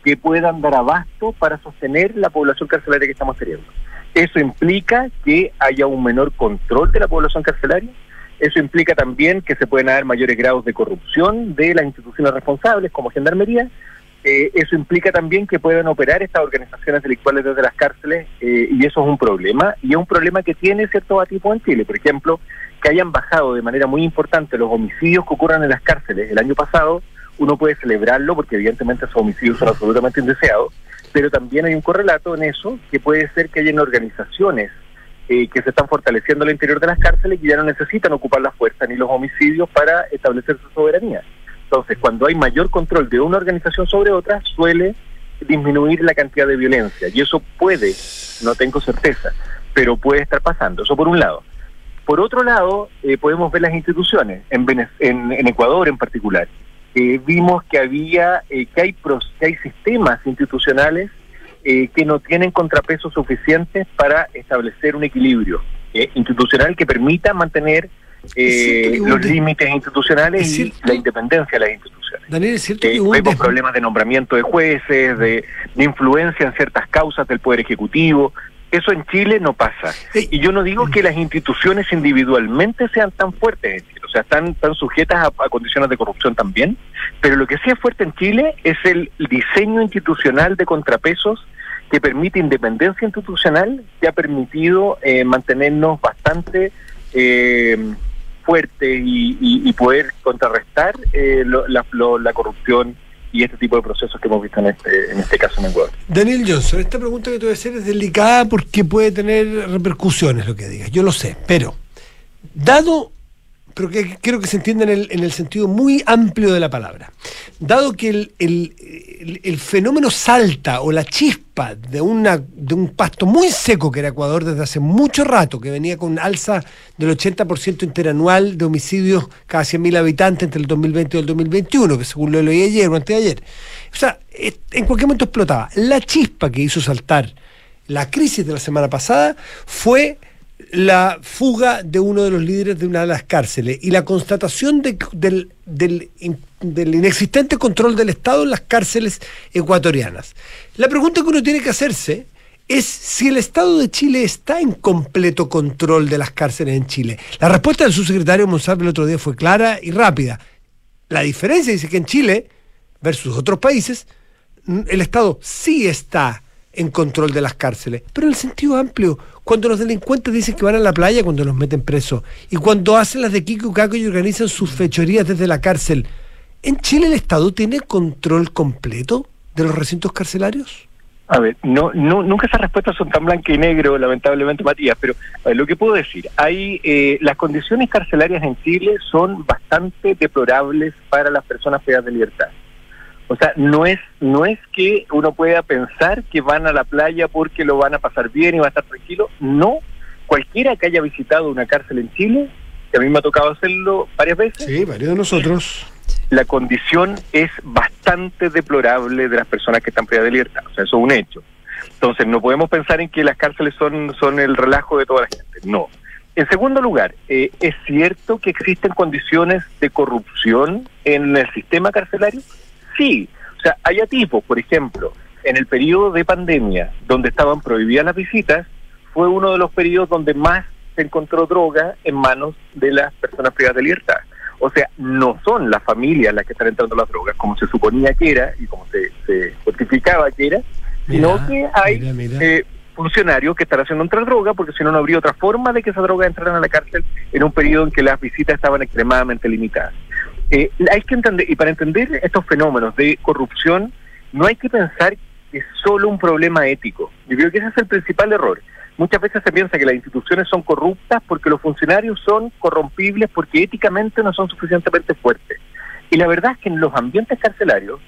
que puedan dar abasto para sostener la población carcelaria que estamos teniendo. Eso implica que haya un menor control de la población carcelaria, eso implica también que se pueden haber mayores grados de corrupción de las instituciones responsables, como Gendarmería. Eh, eso implica también que puedan operar estas organizaciones delictuales desde las cárceles, eh, y eso es un problema. Y es un problema que tiene ciertos atipos en Chile. Por ejemplo, que hayan bajado de manera muy importante los homicidios que ocurran en las cárceles el año pasado. Uno puede celebrarlo porque, evidentemente, esos homicidios son absolutamente indeseados. Pero también hay un correlato en eso que puede ser que hayan organizaciones eh, que se están fortaleciendo al interior de las cárceles y ya no necesitan ocupar la fuerza ni los homicidios para establecer su soberanía. Entonces, cuando hay mayor control de una organización sobre otra, suele disminuir la cantidad de violencia. Y eso puede, no tengo certeza, pero puede estar pasando. Eso por un lado. Por otro lado, eh, podemos ver las instituciones, en, en, en Ecuador en particular. Eh, vimos que había, eh, que, hay que hay sistemas institucionales eh, que no tienen contrapesos suficientes para establecer un equilibrio eh, institucional que permita mantener eh, los límites institucionales es y la independencia de las instituciones. Daniel, es cierto Eh, que hubo vemos problemas de nombramiento de jueces, de, de influencia en ciertas causas del Poder Ejecutivo. Eso en Chile no pasa. Y yo no digo que las instituciones individualmente sean tan fuertes en Chile, o sea, están, están sujetas a, condiciones de corrupción también, pero lo que sí es fuerte en Chile es el diseño institucional de contrapesos que permite independencia institucional, que ha permitido eh, mantenernos bastante eh, fuertes y, poder contrarrestar eh, lo- la, la corrupción y este tipo de procesos que hemos visto en este, en este caso en Ecuador. Daniel Johnson, esta pregunta que te voy a hacer es delicada porque puede tener repercusiones lo que digas, yo lo sé, pero dado, pero que quiero que se entienda en el, en el sentido muy amplio de la palabra, dado que el, el- fenómeno salta o la chispa de, una, de un pasto muy seco que era Ecuador desde hace mucho rato, que venía con alza del 80% interanual de homicidios cada 100.000 habitantes entre el 2020 y el 2021, que según lo leí ayer o antes de ayer. O sea, en cualquier momento explotaba. La chispa que hizo saltar la crisis de la semana pasada fue la fuga de uno de los líderes de una de las cárceles y la constatación de- del, del del inexistente control del Estado en las cárceles ecuatorianas. La pregunta que uno tiene que hacerse es si el Estado de Chile está en completo control de las cárceles en Chile. La respuesta del subsecretario Monsalve el otro día fue clara y rápida. La diferencia dice que en Chile, versus otros países, el Estado sí está en control de las cárceles, pero en el sentido amplio, cuando los delincuentes dicen que van a la playa cuando los meten presos, y cuando hacen las de Kiko Caco y organizan sus fechorías desde la cárcel, ¿en Chile el Estado tiene control completo de los recintos carcelarios? A ver, no, no, nunca esas respuestas son tan blanca y negro, lamentablemente, Matías, pero lo que puedo decir, hay eh, las condiciones carcelarias en Chile son bastante deplorables para las personas privadas de libertad. O sea, no es no es que uno pueda pensar que van a la playa porque lo van a pasar bien y va a estar tranquilo. No, cualquiera que haya visitado una cárcel en Chile, que a mí me ha tocado hacerlo varias veces, Sí, varios de nosotros. la condición es bastante deplorable de las personas que están privadas de libertad. O sea, eso es un hecho. Entonces, no podemos pensar en que las cárceles son, son el relajo de toda la gente. No. En segundo lugar, eh, ¿es cierto que existen condiciones de corrupción en el sistema carcelario? Sí. O sea, hay tipos, por ejemplo, en el periodo de pandemia, donde estaban prohibidas las visitas, fue uno de los periodos donde más se encontró droga en manos de las personas privadas de libertad. O sea, no son las familias las que están entrando las drogas, como se suponía que era y como se, se justificaba que era, sino Mira, que hay mira, mira. eh, funcionarios que están haciendo entrar droga, porque si no, no habría otra forma de que esa droga entrara a la cárcel en un periodo en que las visitas estaban extremadamente limitadas. Eh, hay que entender, y para entender estos fenómenos de corrupción, no hay que pensar que es solo un problema ético. Yo creo que ese es el principal error. Muchas veces se piensa que las instituciones son corruptas porque los funcionarios son corrompibles porque éticamente no son suficientemente fuertes. Y la verdad es que en los ambientes carcelarios,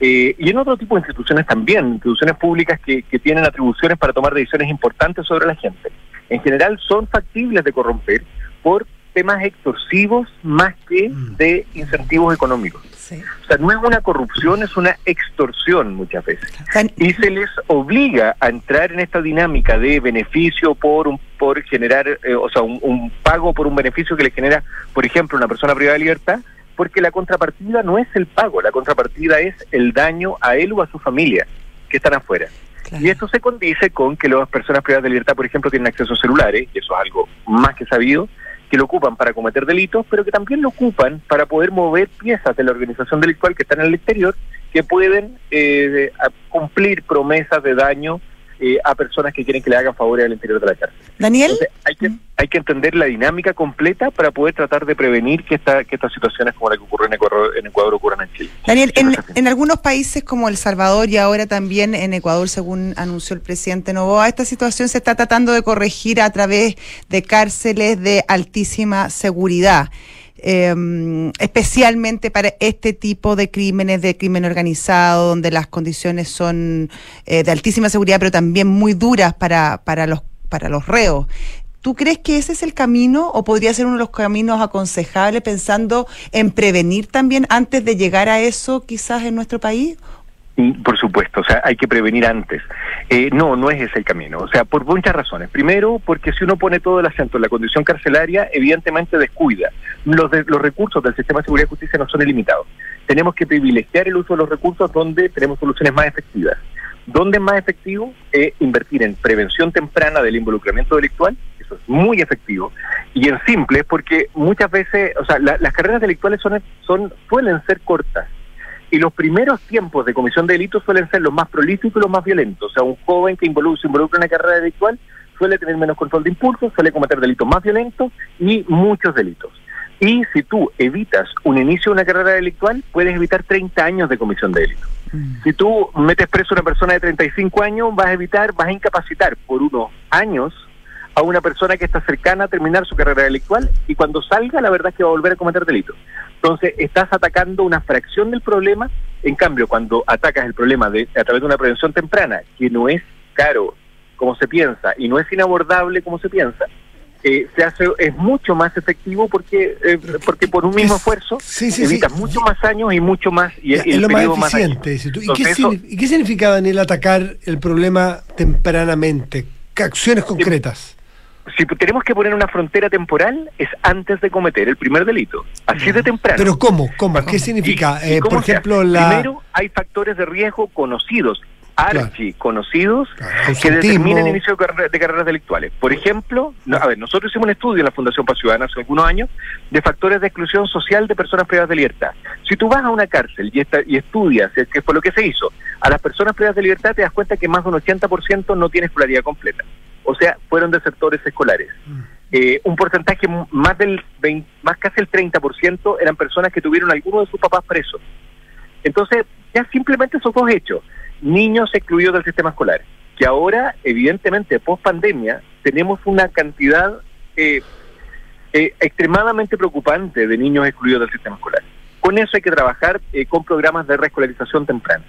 eh, y en otro tipo de instituciones también, instituciones públicas que, que tienen atribuciones para tomar decisiones importantes sobre la gente, en general son factibles de corromper por temas extorsivos más que Mm. de incentivos económicos. Sí. O sea, no es una corrupción, es una extorsión muchas veces. Y se les obliga a entrar en esta dinámica de beneficio por un, por generar, eh, o sea, un, un pago por un beneficio que le genera, por ejemplo, una persona privada de libertad, porque la contrapartida no es el pago, la contrapartida es el daño a él o a su familia que están afuera. claro. Y esto se condice con que las personas privadas de libertad, por ejemplo, tienen acceso a celulares, y eso es algo más que sabido, que lo ocupan para cometer delitos, pero que también lo ocupan para poder mover piezas de la organización delictual que están en el exterior, que pueden eh, cumplir promesas de daño eh, a personas que quieren que le hagan favores al interior de la cárcel. Daniel, Entonces, hay que, hay que entender la dinámica completa para poder tratar de prevenir que, esta, que estas situaciones como la que ocurre en Ecuador, en Ecuador ocurran en Chile. Daniel, en, en algunos países como El Salvador y ahora también en Ecuador, según anunció el presidente Novoa, esta situación se está tratando de corregir a través de cárceles de altísima seguridad. Eh, especialmente para este tipo de crímenes, de crimen organizado, donde las condiciones son eh, de altísima seguridad, pero también muy duras para, para, los, para los reos. ¿Tú crees que ese es el camino o podría ser uno de los caminos aconsejables pensando en prevenir también antes de llegar a eso quizás en nuestro país? Mm, Por supuesto, o sea, hay que prevenir antes. Eh, no, no es ese el camino. O sea, por muchas razones. Primero, porque si uno pone todo el acento en la condición carcelaria, evidentemente descuida. Los, de- los recursos del sistema de seguridad y justicia no son ilimitados. Tenemos que privilegiar el uso de los recursos donde tenemos soluciones más efectivas. ¿Dónde es más efectivo? Eh, invertir en prevención temprana del involucramiento delictual, eso es muy efectivo. Y en simple, porque muchas veces, o sea, la- las carreras delictuales son, son, suelen ser cortas. Y los primeros tiempos de comisión de delitos suelen ser los más prolíficos y los más violentos. O sea, un joven que involu- se involucra en una carrera delictual suele tener menos control de impulsos, suele cometer delitos más violentos y muchos delitos. Y si tú evitas un inicio de una carrera delictual, puedes evitar 30 años de comisión de delitos. Si tú metes preso a una persona de 35 años, vas a evitar, vas a incapacitar por unos años a una persona que está cercana a terminar su carrera delictual y cuando salga, la verdad es que va a volver a cometer delitos. Entonces, estás atacando una fracción del problema. En cambio, cuando atacas el problema de, a través de una prevención temprana, que no es caro como se piensa y no es inabordable como se piensa, eh, se hace es mucho más efectivo porque eh, porque por un mismo Es- esfuerzo sí, sí, evitas sí. muchos más años y mucho más y, Ya, es el lo más más eficiente. tú. ¿Y, qué eso- y qué significa, Daniel, atacar el problema tempranamente? ¿Qué acciones concretas? Si tenemos que poner una frontera temporal, es antes de cometer el primer delito, así de temprano. Pero ¿cómo? ¿Cómo? ¿Qué significa? ¿Y- y Eh, cómo por ejemplo, la... Primero, hay factores de riesgo conocidos, archi conocidos, Claro, que determinan el inicio de, carre- de carreras delictuales. Por ejemplo, no, a ver, nosotros hicimos un estudio en la Fundación Paz Ciudadana hace algunos años de factores de exclusión social de personas privadas de libertad. Si tú vas a una cárcel y, esta- y estudias, que fue lo que se hizo, a las personas privadas de libertad te das cuenta que más de un 80% no tiene escolaridad completa. O sea, fueron desertores escolares. Eh, un porcentaje más del 20, más casi el 30% eran personas que tuvieron alguno de sus papás presos. Entonces, ya simplemente esos dos hechos, niños excluidos del sistema escolar, que ahora, evidentemente, post pandemia, tenemos una cantidad eh, eh, extremadamente preocupante de niños excluidos del sistema escolar. Con eso hay que trabajar eh, con programas de reescolarización temprana.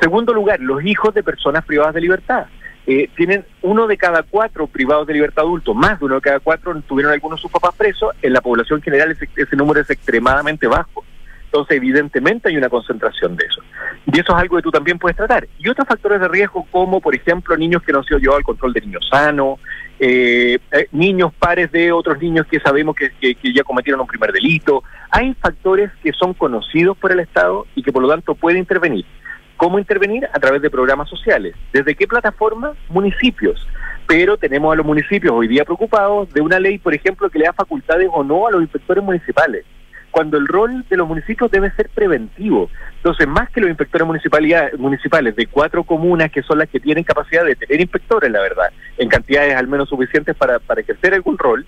Segundo lugar, los hijos de personas privadas de libertad. Eh, tienen uno de cada cuatro privados de libertad adultos, más de uno de cada cuatro tuvieron algunos de sus papás presos. En la población general ese, ese número es extremadamente bajo. Entonces, evidentemente hay una concentración de eso. Y eso es algo que tú también puedes tratar. Y otros factores de riesgo, como por ejemplo niños que no han sido llevados al control de niños sanos, eh, eh, niños pares de otros niños que sabemos que, que- que ya cometieron un primer delito. Hay factores que son conocidos por el Estado y que por lo tanto puede intervenir. ¿Cómo intervenir? A través de programas sociales. ¿Desde qué plataforma? Municipios. Pero tenemos a los municipios hoy día preocupados de una ley, por ejemplo, que le da facultades o no a los inspectores municipales cuando el rol de los municipios debe ser preventivo. Entonces, más que los inspectores municipales de cuatro comunas que son las que tienen capacidad de tener inspectores, la verdad, en cantidades al menos suficientes para, para ejercer algún rol,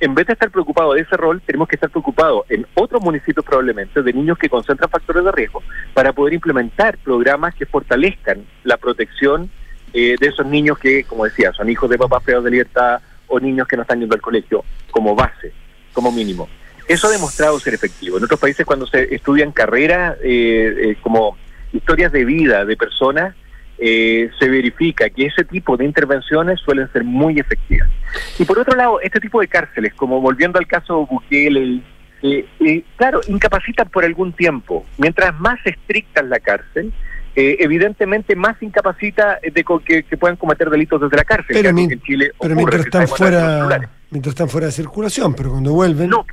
en vez de estar preocupados de ese rol, tenemos que estar preocupados en otros municipios probablemente de niños que concentran factores de riesgo para poder implementar programas que fortalezcan la protección eh, de esos niños que, como decía, son hijos de papás privados de libertad o niños que no están yendo al colegio como base, como mínimo. Eso ha demostrado ser efectivo. En otros países cuando se estudian carreras eh, eh, como historias de vida de personas, eh, se verifica que ese tipo de intervenciones suelen ser muy efectivas. Y por otro lado, este tipo de cárceles, como volviendo al caso Bukele, eh, eh, claro, incapacitan por algún tiempo. Mientras más estricta es la cárcel, eh, evidentemente más incapacita de que, que puedan cometer delitos desde la cárcel. Pero que en Chile Pero mientras están fuera, mientras están fuera de circulación, pero cuando vuelven, No,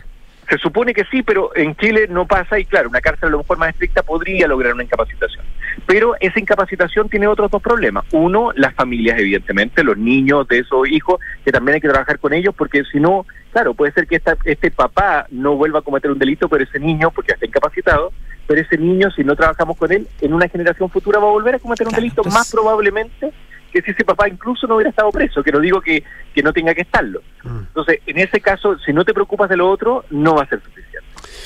se supone que sí, pero en Chile no pasa y claro, una cárcel a lo mejor más estricta podría lograr una incapacitación. Pero esa incapacitación tiene otros dos problemas. Uno, las familias, evidentemente, los niños de esos hijos, que también hay que trabajar con ellos, porque si no, claro, puede ser que esta, este papá no vuelva a cometer un delito, pero ese niño, porque ya está incapacitado, pero ese niño, si no trabajamos con él, en una generación futura va a volver a cometer un Claro, delito más probablemente que si ese papá incluso no hubiera estado preso, que no digo que, que no tenga que estarlo. Mm. Entonces, en ese caso, si no te preocupas de lo otro, no va a ser suficiente.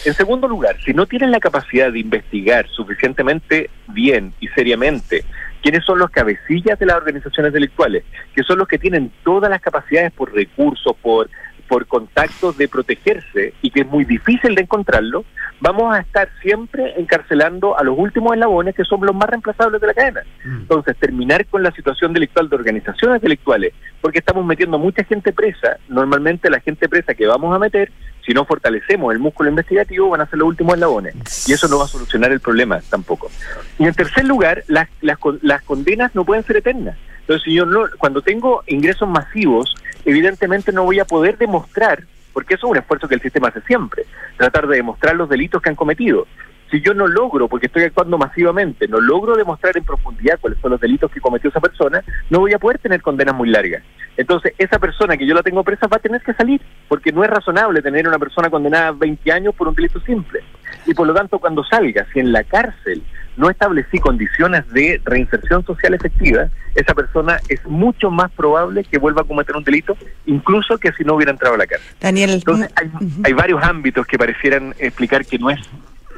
En segundo lugar, si no tienes la capacidad de investigar suficientemente bien y seriamente quiénes son los cabecillas de las organizaciones delictuales, que son los que tienen todas las capacidades por recursos, por, por contactos de protegerse y que es muy difícil de encontrarlo, vamos a estar siempre encarcelando a los últimos eslabones que son los más reemplazables de la cadena. Entonces, terminar con la situación delictual de organizaciones delictuales, porque estamos metiendo mucha gente presa, normalmente la gente presa que vamos a meter, si no fortalecemos el músculo investigativo, van a ser los últimos eslabones. Y eso no va a solucionar el problema tampoco. Y en tercer lugar, las, las, con- las condenas no pueden ser eternas. Entonces, yo no, cuando tengo ingresos masivos, evidentemente no voy a poder demostrar, porque eso es un esfuerzo que el sistema hace siempre, tratar de demostrar los delitos que han cometido. Si yo no logro, porque estoy actuando masivamente, no logro demostrar en profundidad cuáles son los delitos que cometió esa persona, no voy a poder tener condenas muy largas. Entonces, esa persona que yo la tengo presa va a tener que salir, porque no es razonable tener una persona condenada a 20 años por un delito simple. Y por lo tanto, cuando salga, si en la cárcel no establecí condiciones de reinserción social efectiva, esa persona es mucho más probable que vuelva a cometer un delito, incluso que si no hubiera entrado a la cárcel. Daniel, Entonces, hay, hay varios ámbitos que parecieran explicar que no es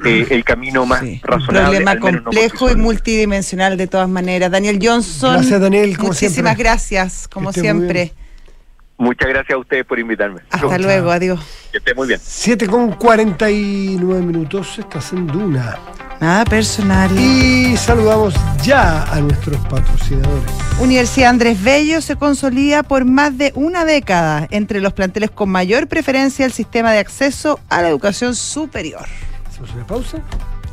eh, el camino más Sí, un razonable. problema no por sí complejo y multidimensional de todas maneras. Daniel Johnson, Gracias, Daniel, como muchísimas siempre. gracias, como siempre. Muchas gracias a ustedes por invitarme. Hasta luego, adiós. Que esté muy bien. 7 con 49 minutos, estás en Duna. Nada personal. Y saludamos ya a nuestros patrocinadores. Universidad Andrés Bello se consolida por más de una década entre los planteles con mayor preferencia al sistema de acceso a la educación superior. Hacemos una pausa,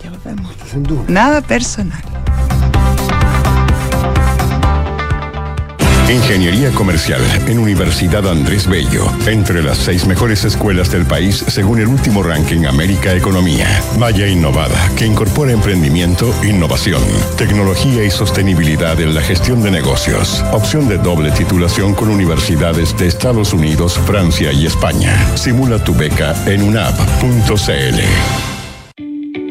Ya volvemos. estás en Duna. Nada personal. Ingeniería Comercial en Universidad Andrés Bello. Entre las seis mejores escuelas del país según el último ranking América Economía. Maya Innovada, que incorpora emprendimiento, innovación, tecnología y sostenibilidad en la gestión de negocios. Opción de doble titulación con universidades de Estados Unidos, Francia y España. Simula tu beca en unap.cl.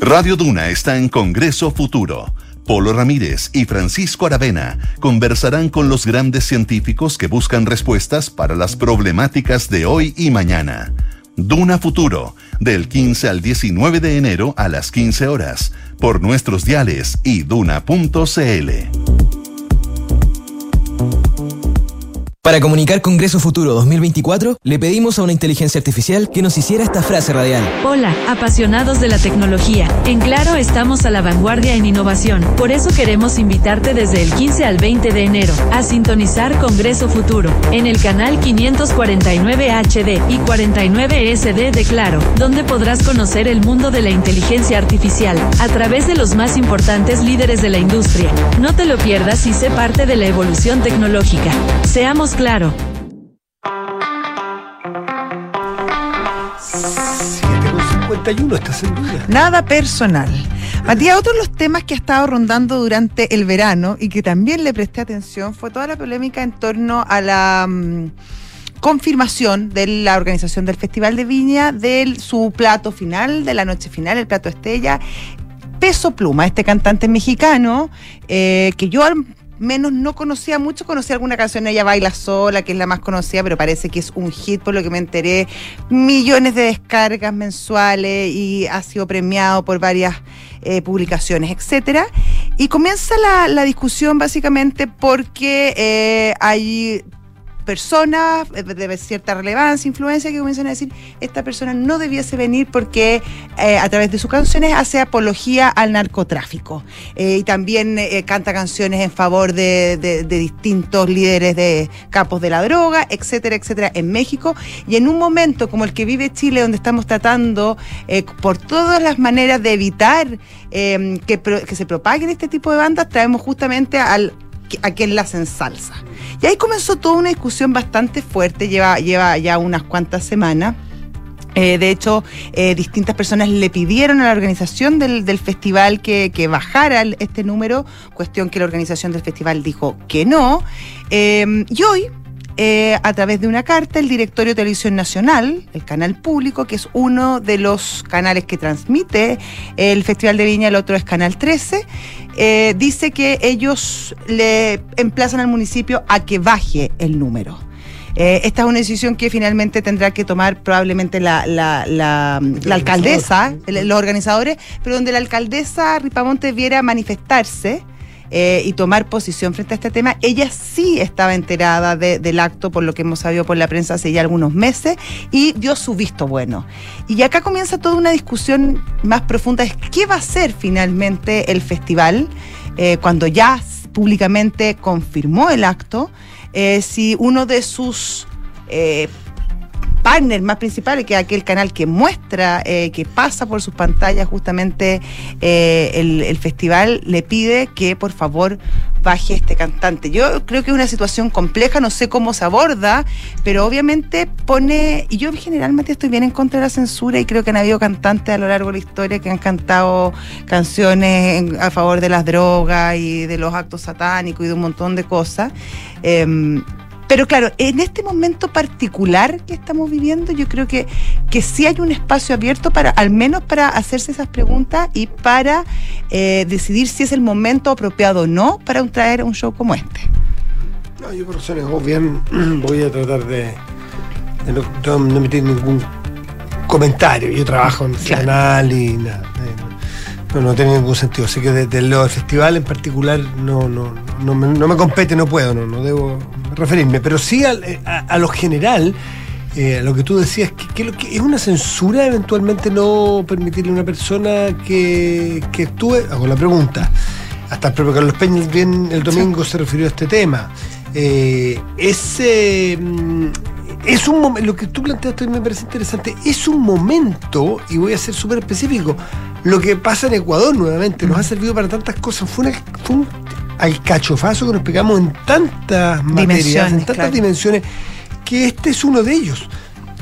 Radio Duna está en Congreso Futuro. Polo Ramírez y Francisco Aravena conversarán con los grandes científicos que buscan respuestas para las problemáticas de hoy y mañana. Duna Futuro, del 15 al 19 de enero a las 15 horas, por nuestros diales y duna.cl. Para comunicar Congreso Futuro 2024, le pedimos a una inteligencia artificial que nos hiciera esta frase radial. Hola, apasionados de la tecnología. En Claro estamos a la vanguardia en innovación. Por eso queremos invitarte desde el 15 al 20 de enero a sintonizar Congreso Futuro en el canal 549 HD y 49 SD de Claro, donde podrás conocer el mundo de la inteligencia artificial a través de los más importantes líderes de la industria. No te lo pierdas y sé parte de la evolución tecnológica. Seamos claro. 7,51 estás en duda. Nada personal. Matías, otro de los temas que ha estado rondando durante el verano y que también le presté atención fue toda la polémica en torno a la mm, confirmación de la organización del Festival de Viña de su plato final, de la noche final, el plato estrella. Peso Pluma, este cantante mexicano, eh, que yo al menos no conocía mucho, conocía alguna canción, ella baila sola, que es la más conocida, pero parece que es un hit, por lo que me enteré, millones de descargas mensuales y ha sido premiado por varias eh, publicaciones, etcétera. Y comienza la, la discusión básicamente porque eh, hay personas eh, de cierta relevancia, influencia, que comienzan a decir, esta persona no debiese venir porque eh, a través de sus canciones hace apología al narcotráfico. Eh, y también canta canciones en favor de, distintos líderes de capos de la droga, etcétera, etcétera, en México. Y en un momento como el que vive Chile, donde estamos tratando por todas las maneras de evitar que, que se propaguen este tipo de bandas, traemos justamente al a quien las ensalza. Y ahí comenzó toda una discusión bastante fuerte, lleva, lleva ya unas cuantas semanas. Eh, de hecho, eh, distintas personas le pidieron a la organización del, del festival que, que bajara este número, cuestión que la organización del festival dijo que no. Eh, y hoy, eh, a través de una carta, el Directorio de Televisión Nacional, el canal público, que es uno de los canales que transmite el Festival de Viña, el otro es Canal 13, eh, dice que ellos le emplazan al municipio a que baje el número. Eh, esta es una decisión que finalmente tendrá que tomar probablemente la, la, la, la alcaldesa, el- los organizadores, pero donde la alcaldesa Ripamonte debiera manifestarse eh, y tomar posición frente a este tema. Ella sí estaba enterada de- del acto, por lo que hemos sabido por la prensa hace ya algunos meses, y dio su visto bueno. Y acá comienza toda una discusión más profunda, es qué va a ser finalmente el festival eh, cuando ya públicamente confirmó el acto, eh, si uno de sus... partner más principales, que es aquel canal que muestra, eh, que pasa por sus pantallas justamente eh, el, festival, le pide que por favor baje este cantante. Yo creo que es una situación compleja, no sé cómo se aborda, pero obviamente pone, y yo generalmente estoy bien en contra de la censura y creo que han habido cantantes a lo largo de la historia que han cantado canciones a favor de las drogas y de los actos satánicos y de un montón de cosas. Em, pero claro, en este momento particular que estamos viviendo, yo creo que, que sí hay un espacio abierto para, al menos para hacerse esas preguntas y para eh, decidir si es el momento apropiado o no para un- traer un show como este. No, yo por razones obvias voy a tratar de, de no, no- no emitir ningún comentario. Yo trabajo en el Claro. canal y nada. Eh, No, tiene ningún sentido. Así que desde lo del festival en particular no, no, no, me, no me compete, no puedo, no, no debo referirme, pero sí eh, a, a lo general, eh, a lo que tú decías, que, que lo que es una censura eventualmente no permitirle a una persona que, que actúe, hago la pregunta, hasta el propio Carlos Peña bien el domingo se refirió a este tema. Eh, es, eh, mm, es un momento, lo que tú planteaste me parece interesante, es un momento, y voy a ser súper específico, lo que pasa en Ecuador nuevamente, nos ha servido para tantas cosas, fue, una- fue un alcachofazo que nos pegamos en tantas materias, en tantas claro. dimensiones, que este es uno de ellos.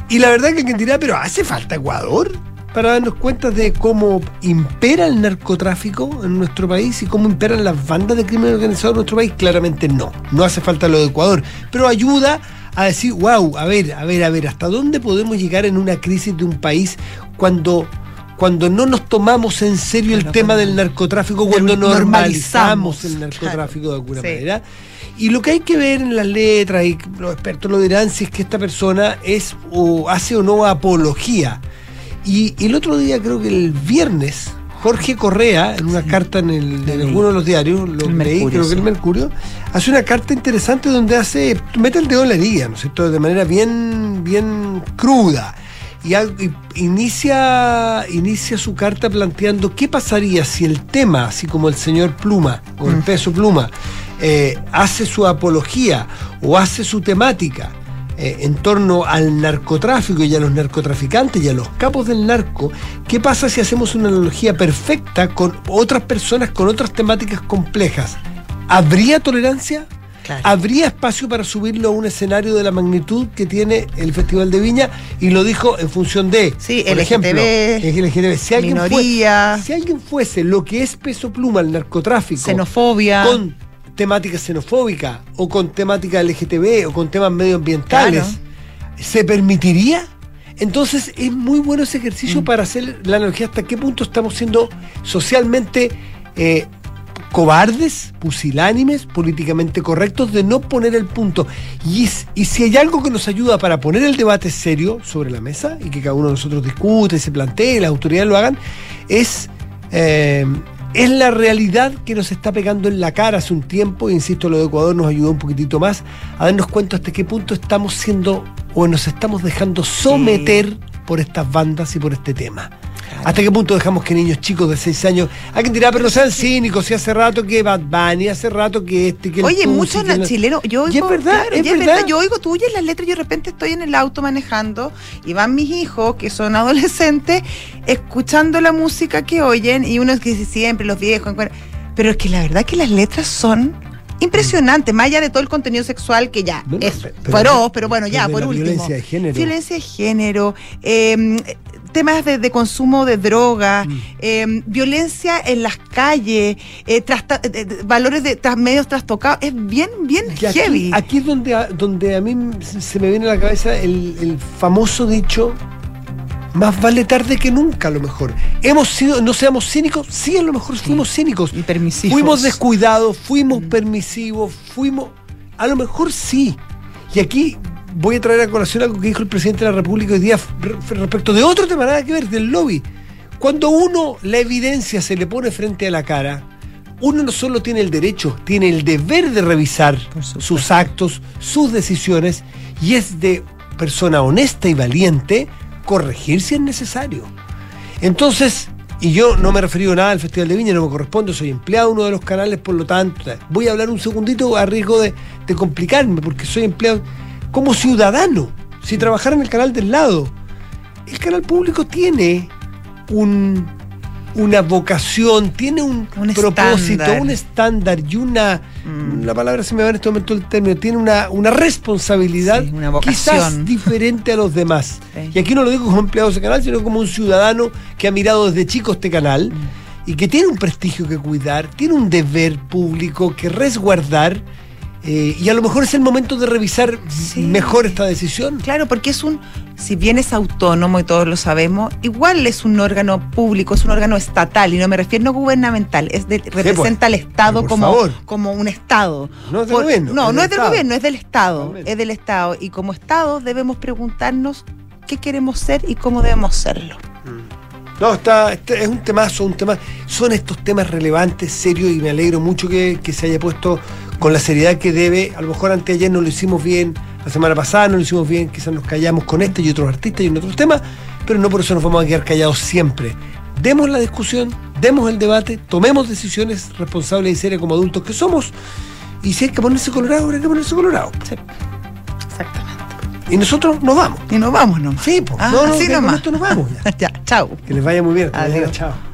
Y la verdad que alguien dirá, pero ¿hace falta Ecuador? Para darnos cuenta de cómo impera el narcotráfico en nuestro país y cómo imperan las bandas de crimen organizado en nuestro país, claramente no. No hace falta lo de Ecuador, pero ayuda a decir, wow, a ver, a ver, a ver, ¿hasta dónde podemos llegar en una crisis de un país cuando, cuando no nos tomamos en serio el tema del narcotráfico, cuando normalizamos. normalizamos el narcotráfico de alguna Sí. manera? Y lo que hay que ver en las letras, y los expertos lo dirán, si es que esta persona es o hace o no apología. Y, el otro día, creo que el viernes, Jorge Correa, en una carta en, el, en alguno de los diarios, lo El leí, Mercurio, creo que el Mercurio, hace una carta interesante donde hace, mete el dedo en la herida, ¿no es cierto? De manera bien, bien cruda. Y, inicia, inicia su carta planteando qué pasaría si el tema, así como el señor Pluma o el peso Pluma, eh, hace su apología o hace su temática eh, en torno al narcotráfico y a los narcotraficantes y a los capos del narco, ¿qué pasa si hacemos una analogía perfecta con otras personas con otras temáticas complejas? ¿Habría tolerancia? Claro. ¿Habría espacio para subirlo a un escenario de la magnitud que tiene el Festival de Viña? Y lo dijo en función de, Sí, por ejemplo, LGTB, LGTB. Si alguien, si alguien fuese lo que es peso pluma, el narcotráfico, Xenofobia. con temática xenofóbica o con temática LGTB o con temas medioambientales, Claro. ¿se permitiría? Entonces es muy bueno ese ejercicio Mm. para hacer la analogía hasta qué punto estamos siendo socialmente eh, cobardes, pusilánimes, políticamente correctos de no poner el punto. Y, si hay algo que nos ayuda para poner el debate serio sobre la mesa y que cada uno de nosotros discute, se plantee, las autoridades lo hagan, es, eh, es la realidad que nos está pegando en la cara hace un tiempo. Insisto, lo de Ecuador nos ayudó un poquitito más a darnos cuenta hasta qué punto estamos siendo o nos estamos dejando someter por estas bandas y por este tema. ¿Hasta qué punto dejamos que niños chicos de 6 años, alguien dirá, pero no sean cínicos, si hace rato que Bad Bunny, hace rato que este, que el Oye, muchos que el- chilenos, yo Y es oigo, verdad, claro, es verdad. verdad, yo oigo tuyas las letras, yo de repente estoy en el auto manejando y van mis hijos, que son adolescentes, escuchando la música que oyen y uno que dice siempre, los viejos, pero es que la verdad que las letras son impresionantes, más allá de todo el contenido sexual que ya No, no, es pero- feroz, pero bueno, ya, por último. violencia de género. Violencia de género, eh, temas de, de consumo de droga, Mm. eh, violencia en las calles, eh, eh, eh, valores de tras- medios trastocados, es bien, bien Y heavy. aquí es donde a, donde a mí se me viene a la cabeza el, el famoso dicho, más vale tarde que nunca a lo mejor. Hemos sido, no seamos cínicos, sí a lo mejor fuimos cínicos. Y permisivos. Fuimos descuidados, fuimos permisivos, fuimos... A lo mejor sí. Y aquí voy a traer a colación algo que dijo el presidente de la República hoy día re- respecto de otro tema, nada que ver, del lobby. Cuando uno la evidencia se le pone frente a la cara, uno no solo tiene el derecho, tiene el deber de revisar sus actos, sus decisiones, y es de persona honesta y valiente corregir si es necesario. Entonces, y yo no me he referido nada al Festival de Viña, no me corresponde, soy empleado de uno de los canales, por lo tanto, voy a hablar un segundito a riesgo de, de complicarme, porque soy empleado como ciudadano. Si trabajara en el canal del lado, el canal público tiene un, una vocación, tiene un, Un propósito, estándar. un estándar y una, la palabra se me va en este momento el término, tiene una, una responsabilidad Sí, una quizás diferente a los demás. Sí. Y aquí no lo digo como empleado de ese canal, sino como un ciudadano que ha mirado desde chico este canal Mm. y que tiene un prestigio que cuidar, tiene un deber público que resguardar. Eh, y a lo mejor es el momento de revisar Sí. mejor esta decisión. Claro, porque es un, si bien es autónomo y todos lo sabemos, igual es un órgano público, es un órgano estatal, y no me refiero no gubernamental, es de- representa al Estado como, favor. como un Estado. No es del Por- gobierno, No, es no del es del Estado. gobierno, es del Estado. Es del Estado. Y como Estado debemos preguntarnos qué queremos ser y cómo debemos serlo. No, está, este es un temazo, un tema. Son estos temas relevantes, serios, y me alegro mucho que, que se haya puesto con la seriedad que debe. A lo mejor anteayer no lo hicimos bien, la semana pasada no lo hicimos bien, quizás nos callamos con este y otros artistas y en otros temas, pero no por eso nos vamos a quedar callados siempre. Demos la discusión, demos el debate, tomemos decisiones responsables y serias como adultos que somos. Y si hay que ponerse colorado, habrá que ponerse colorado. Exactamente. Y nosotros nos vamos. Y nos vamos nomás. Sí, pues. Ah, no, no, así nomás. esto nos vamos ya. ya, chao. Que les vaya muy bien. Adiós. Chao.